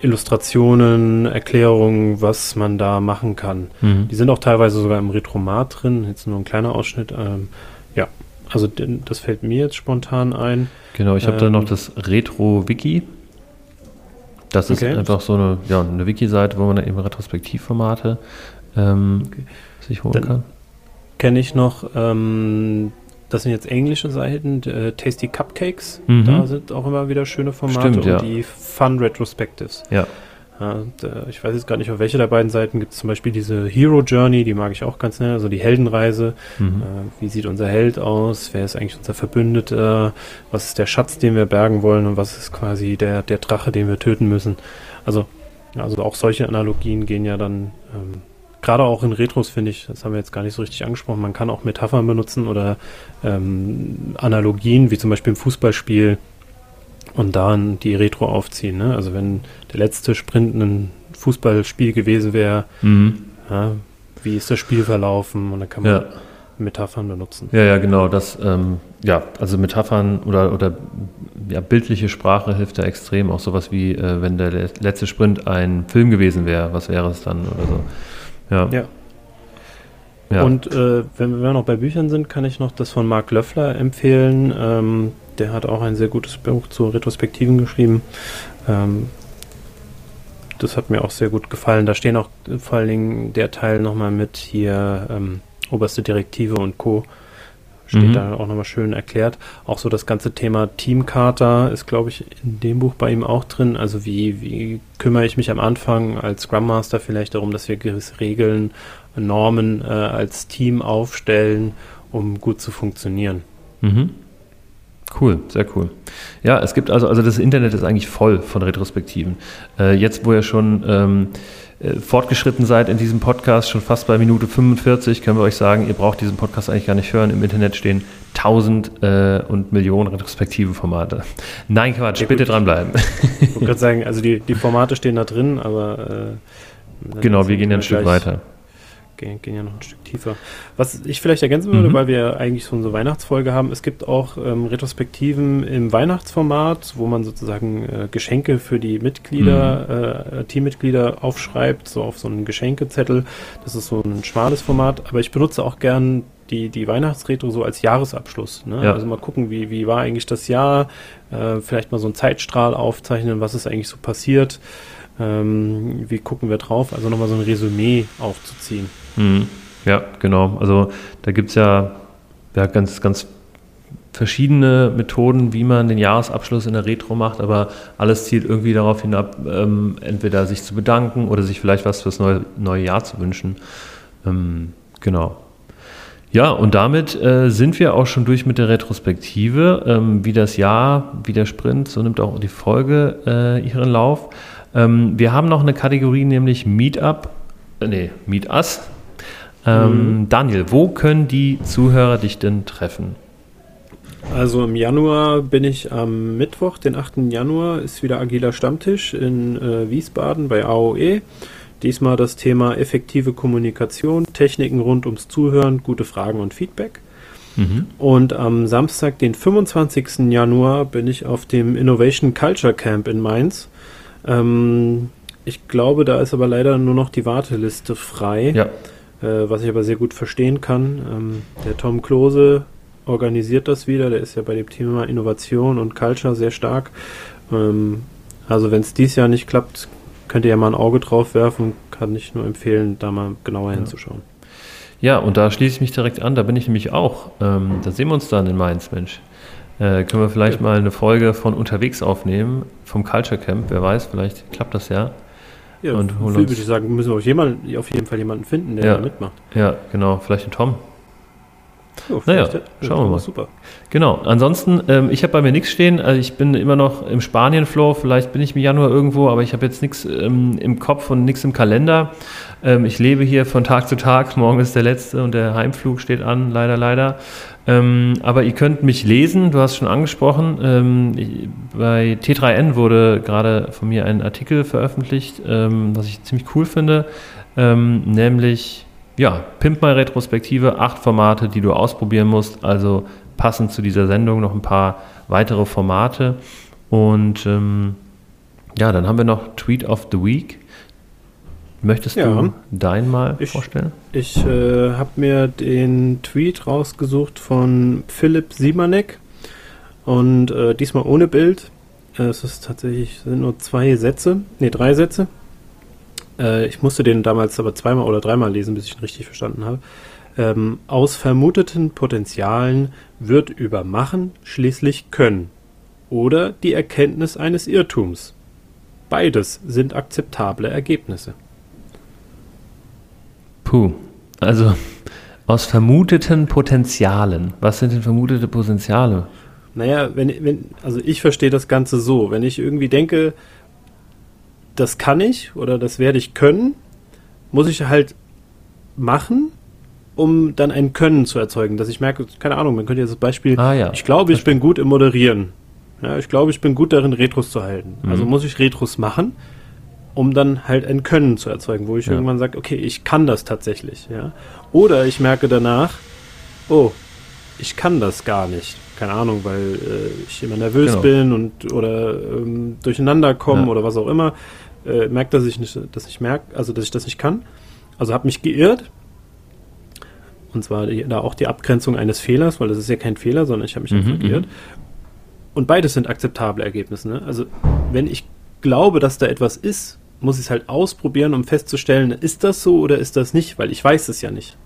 Illustrationen, Erklärungen, was man da machen kann. Mhm. Die sind auch teilweise sogar im Retromat drin, jetzt nur ein kleiner Ausschnitt. Ähm, ja, also das fällt mir jetzt spontan ein. Genau, ich habe ähm, da noch das Retro-Wiki. Das ist okay. einfach so eine, ja, eine Wiki-Seite, wo man eben Retrospektivformate ähm, okay. sich holen Dann kann. Kenne ich noch ähm, das sind jetzt englische Seiten, äh, Tasty Cupcakes. Mhm. Da sind auch immer wieder schöne Formate Stimmt, ja. und die Fun Retrospectives. Ja. Ja und, äh, ich weiß jetzt gar nicht, auf welche der beiden Seiten gibt es zum Beispiel diese Hero Journey, die mag ich auch ganz nett, also die Heldenreise. Mhm. Äh, wie sieht unser Held aus? Wer ist eigentlich unser Verbündeter? Was ist der Schatz, den wir bergen wollen? Und was ist quasi der, der Drache, den wir töten müssen? Also, also auch solche Analogien gehen ja dann ähm, gerade auch in Retros finde ich, das haben wir jetzt gar nicht so richtig angesprochen, man kann auch Metaphern benutzen oder ähm, Analogien, wie zum Beispiel im Fußballspiel und dann die Retro aufziehen. Ne? Also wenn der letzte Sprint ein Fußballspiel gewesen wäre, mhm. ja, wie ist das Spiel verlaufen und dann kann man ja. Metaphern benutzen. Ja, ja, genau. Das, ähm, ja, also Metaphern oder, oder ja, bildliche Sprache hilft da extrem. Auch sowas wie, äh, wenn der letzte Sprint ein Film gewesen wäre, was wäre es dann oder so. Ja. ja. ja. Und äh, wenn wir noch bei Büchern sind, kann ich noch das von Mark Löffler empfehlen. Ähm, der hat auch ein sehr gutes Buch zu Retrospektiven geschrieben. Ähm, das hat mir auch sehr gut gefallen. Da stehen auch vor allen Dingen der Teil nochmal mit hier ähm, oberste Direktive und Co. Steht mhm. da auch nochmal schön erklärt. Auch so das ganze Thema Teamkater ist, glaube ich, in dem Buch bei ihm auch drin. Also wie, wie kümmere ich mich am Anfang als Scrum Master vielleicht darum, dass wir gewisse Regeln, Normen äh, als Team aufstellen um gut zu funktionieren. Mhm. Cool, sehr cool. Ja, es gibt also, also das Internet ist eigentlich voll von Retrospektiven. Äh, jetzt, wo ihr schon ähm, äh, fortgeschritten seid in diesem Podcast, schon fast bei Minute 45, können wir euch sagen, ihr braucht diesen Podcast eigentlich gar nicht hören. Im Internet stehen tausend äh, und Millionen retrospektive Formate. Nein, Quatsch, ja, bitte dranbleiben. Ich wollte gerade sagen, also die, die Formate stehen da drin, aber äh, Genau, wir gehen ja ein Stück weiter gehen, gehen ja noch ein Stück tiefer. Was ich vielleicht ergänzen würde, mhm. weil wir eigentlich so eine Weihnachtsfolge haben, es gibt auch ähm, Retrospektiven im Weihnachtsformat, wo man sozusagen äh, Geschenke für die Mitglieder, mhm. äh, Teammitglieder aufschreibt, so auf so einen Geschenkezettel. Das ist so ein schmales Format, aber ich benutze auch gern die, die Weihnachtsretro so als Jahresabschluss. Ne? Ja. Also mal gucken, wie, wie war eigentlich das Jahr, äh, vielleicht mal so einen Zeitstrahl aufzeichnen, was ist eigentlich so passiert. Ähm, wie gucken wir drauf? Also nochmal so ein Resümee aufzuziehen. Mhm. Ja, genau. Also da gibt es ja, ja ganz, ganz verschiedene Methoden, wie man den Jahresabschluss in der Retro macht, aber alles zielt irgendwie darauf hinab, ähm, entweder sich zu bedanken oder sich vielleicht was fürs neue, neue Jahr zu wünschen. Ähm, genau. Ja, und damit äh, sind wir auch schon durch mit der Retrospektive. Ähm, wie das Jahr, wie der Sprint, so nimmt auch die Folge äh, ihren Lauf. Ähm, wir haben noch eine Kategorie, nämlich Meetup, äh, nee, Meet Us. Ähm, mhm. Daniel, wo können die Zuhörer dich denn treffen? Also im Januar bin ich am Mittwoch, den 8. Januar, ist wieder agiler Stammtisch in äh, Wiesbaden bei AOE. Diesmal das Thema effektive Kommunikation, Techniken rund ums Zuhören, gute Fragen und Feedback. Mhm. Und am Samstag, den 25. Januar, bin ich auf dem Innovation Culture Camp in Mainz. Ähm, ich glaube, da ist aber leider nur noch die Warteliste frei. Ja äh, was ich aber sehr gut verstehen kann. Ähm, der Tom Klose organisiert das wieder, der ist ja bei dem Thema Innovation und Culture sehr stark. Ähm, also wenn es dieses Jahr nicht klappt, könnt ihr ja mal ein Auge drauf werfen, kann ich nur empfehlen, da mal genauer ja. hinzuschauen. Ja, und da schließe ich mich direkt an, da bin ich nämlich auch. Ähm, da sehen wir uns dann in Mainz, Mensch. Äh, können wir vielleicht mal eine Folge von unterwegs aufnehmen, vom Culture Camp, wer weiß, vielleicht klappt das ja. Ja, und holen würde ich sagen, müssen wir auf, jemand, auf jeden Fall jemanden finden, der ja, da mitmacht. Ja, genau. Vielleicht den Tom. Oh, naja, schauen wir mal. Super. Genau. Ansonsten, ähm, ich habe bei mir nichts stehen. Also ich bin immer noch im Spanien-Flow. Vielleicht bin ich im Januar irgendwo, aber ich habe jetzt nichts ähm, im Kopf und nichts im Kalender. Ähm, ich lebe hier von Tag zu Tag. Morgen ist der letzte und der Heimflug steht an, leider, leider. Ähm, aber ihr könnt mich lesen, du hast schon angesprochen. Ähm, ich, bei T3N wurde gerade von mir ein Artikel veröffentlicht, ähm, was ich ziemlich cool finde, ähm, nämlich ja, Pimp My Retrospektive, acht Formate, die du ausprobieren musst. Also passend zu dieser Sendung noch ein paar weitere Formate. Und ähm, ja, dann haben wir noch Tweet of the Week. Möchtest ja. du dein mal ich, vorstellen? Ich äh, habe mir den Tweet rausgesucht von Philipp Siemanek und äh, diesmal ohne Bild. Äh, es ist tatsächlich sind nur zwei Sätze, nee drei Sätze. Äh, ich musste den damals aber zweimal oder dreimal lesen, bis ich ihn richtig verstanden habe. Ähm, aus vermuteten Potenzialen wird über Machen schließlich Können oder die Erkenntnis eines Irrtums. Beides sind akzeptable Ergebnisse. Puh, also aus vermuteten Potenzialen. Was sind denn vermutete Potenziale? Naja, wenn, wenn, also ich verstehe das Ganze so. Wenn ich irgendwie denke, das kann ich oder das werde ich können, muss ich halt machen, um dann ein Können zu erzeugen. Dass ich merke, keine Ahnung, man könnte jetzt das Beispiel, ah, ja. ich glaube, ich bin gut im Moderieren. Ja, ich glaube, ich bin gut darin, Retros zu halten. Also mhm. Also muss ich Retros machen um dann halt ein Können zu erzeugen, wo ich ja. irgendwann sage, okay, ich kann das tatsächlich, ja. Oder ich merke danach, oh, ich kann das gar nicht. Keine Ahnung, weil äh, ich immer nervös genau. bin und oder ähm, durcheinander komme ja. oder was auch immer. Äh, merkt, dass ich nicht, dass ich merke, also dass ich das nicht kann. Also habe mich geirrt. Und zwar die, da auch die Abgrenzung eines Fehlers, weil das ist ja kein Fehler, sondern ich habe mich mhm, einfach geirrt. Mhm. Und beides sind akzeptable Ergebnisse. Ne? Also wenn ich glaube, dass da etwas ist, muss ich es halt ausprobieren, um festzustellen, ist das so oder ist das nicht, weil ich weiß es ja nicht.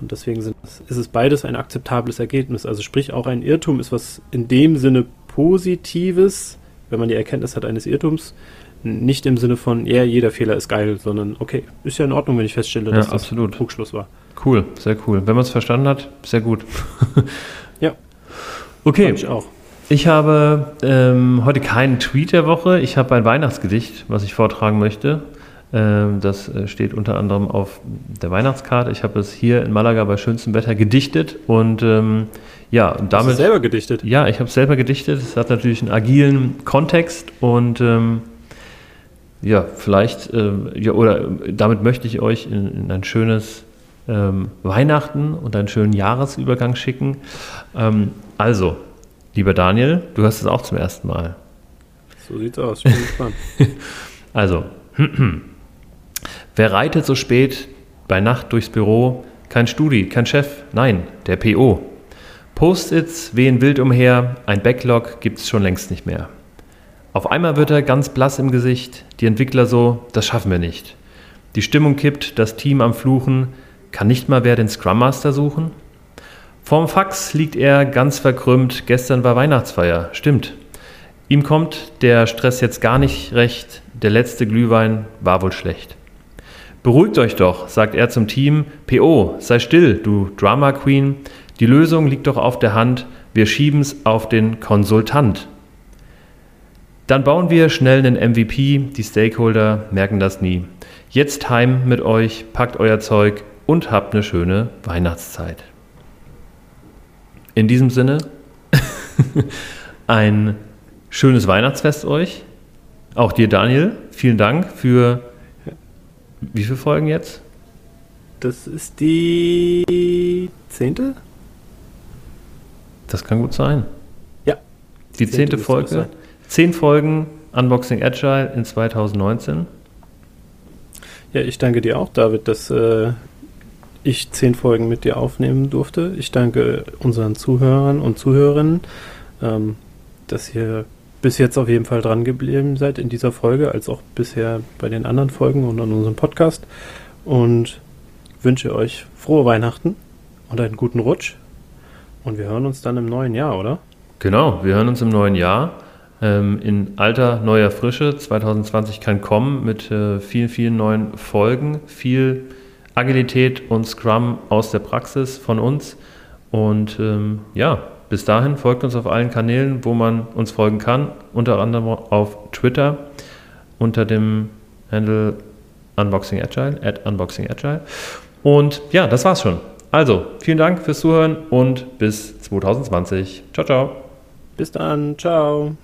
Und deswegen sind, ist es beides ein akzeptables Ergebnis. Also sprich, auch ein Irrtum ist was in dem Sinne Positives, wenn man die Erkenntnis hat eines Irrtums, nicht im Sinne von, ja, yeah, jeder Fehler ist geil, sondern okay, ist ja in Ordnung, wenn ich feststelle, dass ja, das Trugschluss war. Cool, sehr cool. Wenn man es verstanden hat, sehr gut. ja. Okay. Ich auch. Ich habe ähm, heute keinen Tweet der Woche. Ich habe ein Weihnachtsgedicht, was ich vortragen möchte. Ähm, das äh, steht unter anderem auf der Weihnachtskarte. Ich habe es hier in Malaga bei schönstem Wetter gedichtet und ähm, ja, und damit. Hast du selber gedichtet? Ja, ich habe es selber gedichtet. Es hat natürlich einen agilen Kontext und ähm, ja, vielleicht, äh, ja, oder damit möchte ich euch in, in ein schönes ähm, Weihnachten und einen schönen Jahresübergang schicken. Ähm, also, lieber Daniel, du hast es auch zum ersten Mal. So sieht's aus, ich bin gespannt. also, wer reitet so spät bei Nacht durchs Büro? Kein Studi, kein Chef, nein, der PO. Post-its wehen wild umher, ein Backlog gibt's schon längst nicht mehr. Auf einmal wird er ganz blass im Gesicht, die Entwickler so, das schaffen wir nicht. Die Stimmung kippt, das Team am Fluchen, kann nicht mal wer den Scrum Master suchen? Vorm Fax liegt er ganz verkrümmt, gestern war Weihnachtsfeier, stimmt. Ihm kommt der Stress jetzt gar nicht recht, der letzte Glühwein war wohl schlecht. Beruhigt euch doch, sagt er zum Team, PO, sei still, du Drama Queen, die Lösung liegt doch auf der Hand, wir schieben's auf den Konsultant. Dann bauen wir schnell einen MVP, die Stakeholder merken das nie. Jetzt heim mit euch, packt euer Zeug und habt eine schöne Weihnachtszeit. In diesem Sinne, ein schönes Weihnachtsfest euch. Auch dir, Daniel, vielen Dank für wie viele Folgen jetzt? Das ist die zehnte? Das kann gut sein. Ja. Die zehnte, zehnte Folge. Zehn Folgen Unboxing Agile in 2019. Ja, ich danke dir auch, David, dass äh, ich zehn Folgen mit dir aufnehmen durfte. Ich danke unseren Zuhörern und Zuhörerinnen, ähm, dass ihr bis jetzt auf jeden Fall dran geblieben seid in dieser Folge, als auch bisher bei den anderen Folgen und an unserem Podcast. Und wünsche euch frohe Weihnachten und einen guten Rutsch. Und wir hören uns dann im neuen Jahr, oder? Genau, wir hören uns im neuen Jahr. Ähm, in alter, neuer Frische. 2020 kann kommen mit äh, vielen, vielen neuen Folgen, viel Agilität und Scrum aus der Praxis von uns. Und ähm, ja, bis dahin folgt uns auf allen Kanälen, wo man uns folgen kann, unter anderem auf Twitter unter dem Handle Unboxing Agile, at Unboxing Agile. Und ja, das war's schon. Also, vielen Dank fürs Zuhören und bis 2020. Ciao, ciao. Bis dann. Ciao.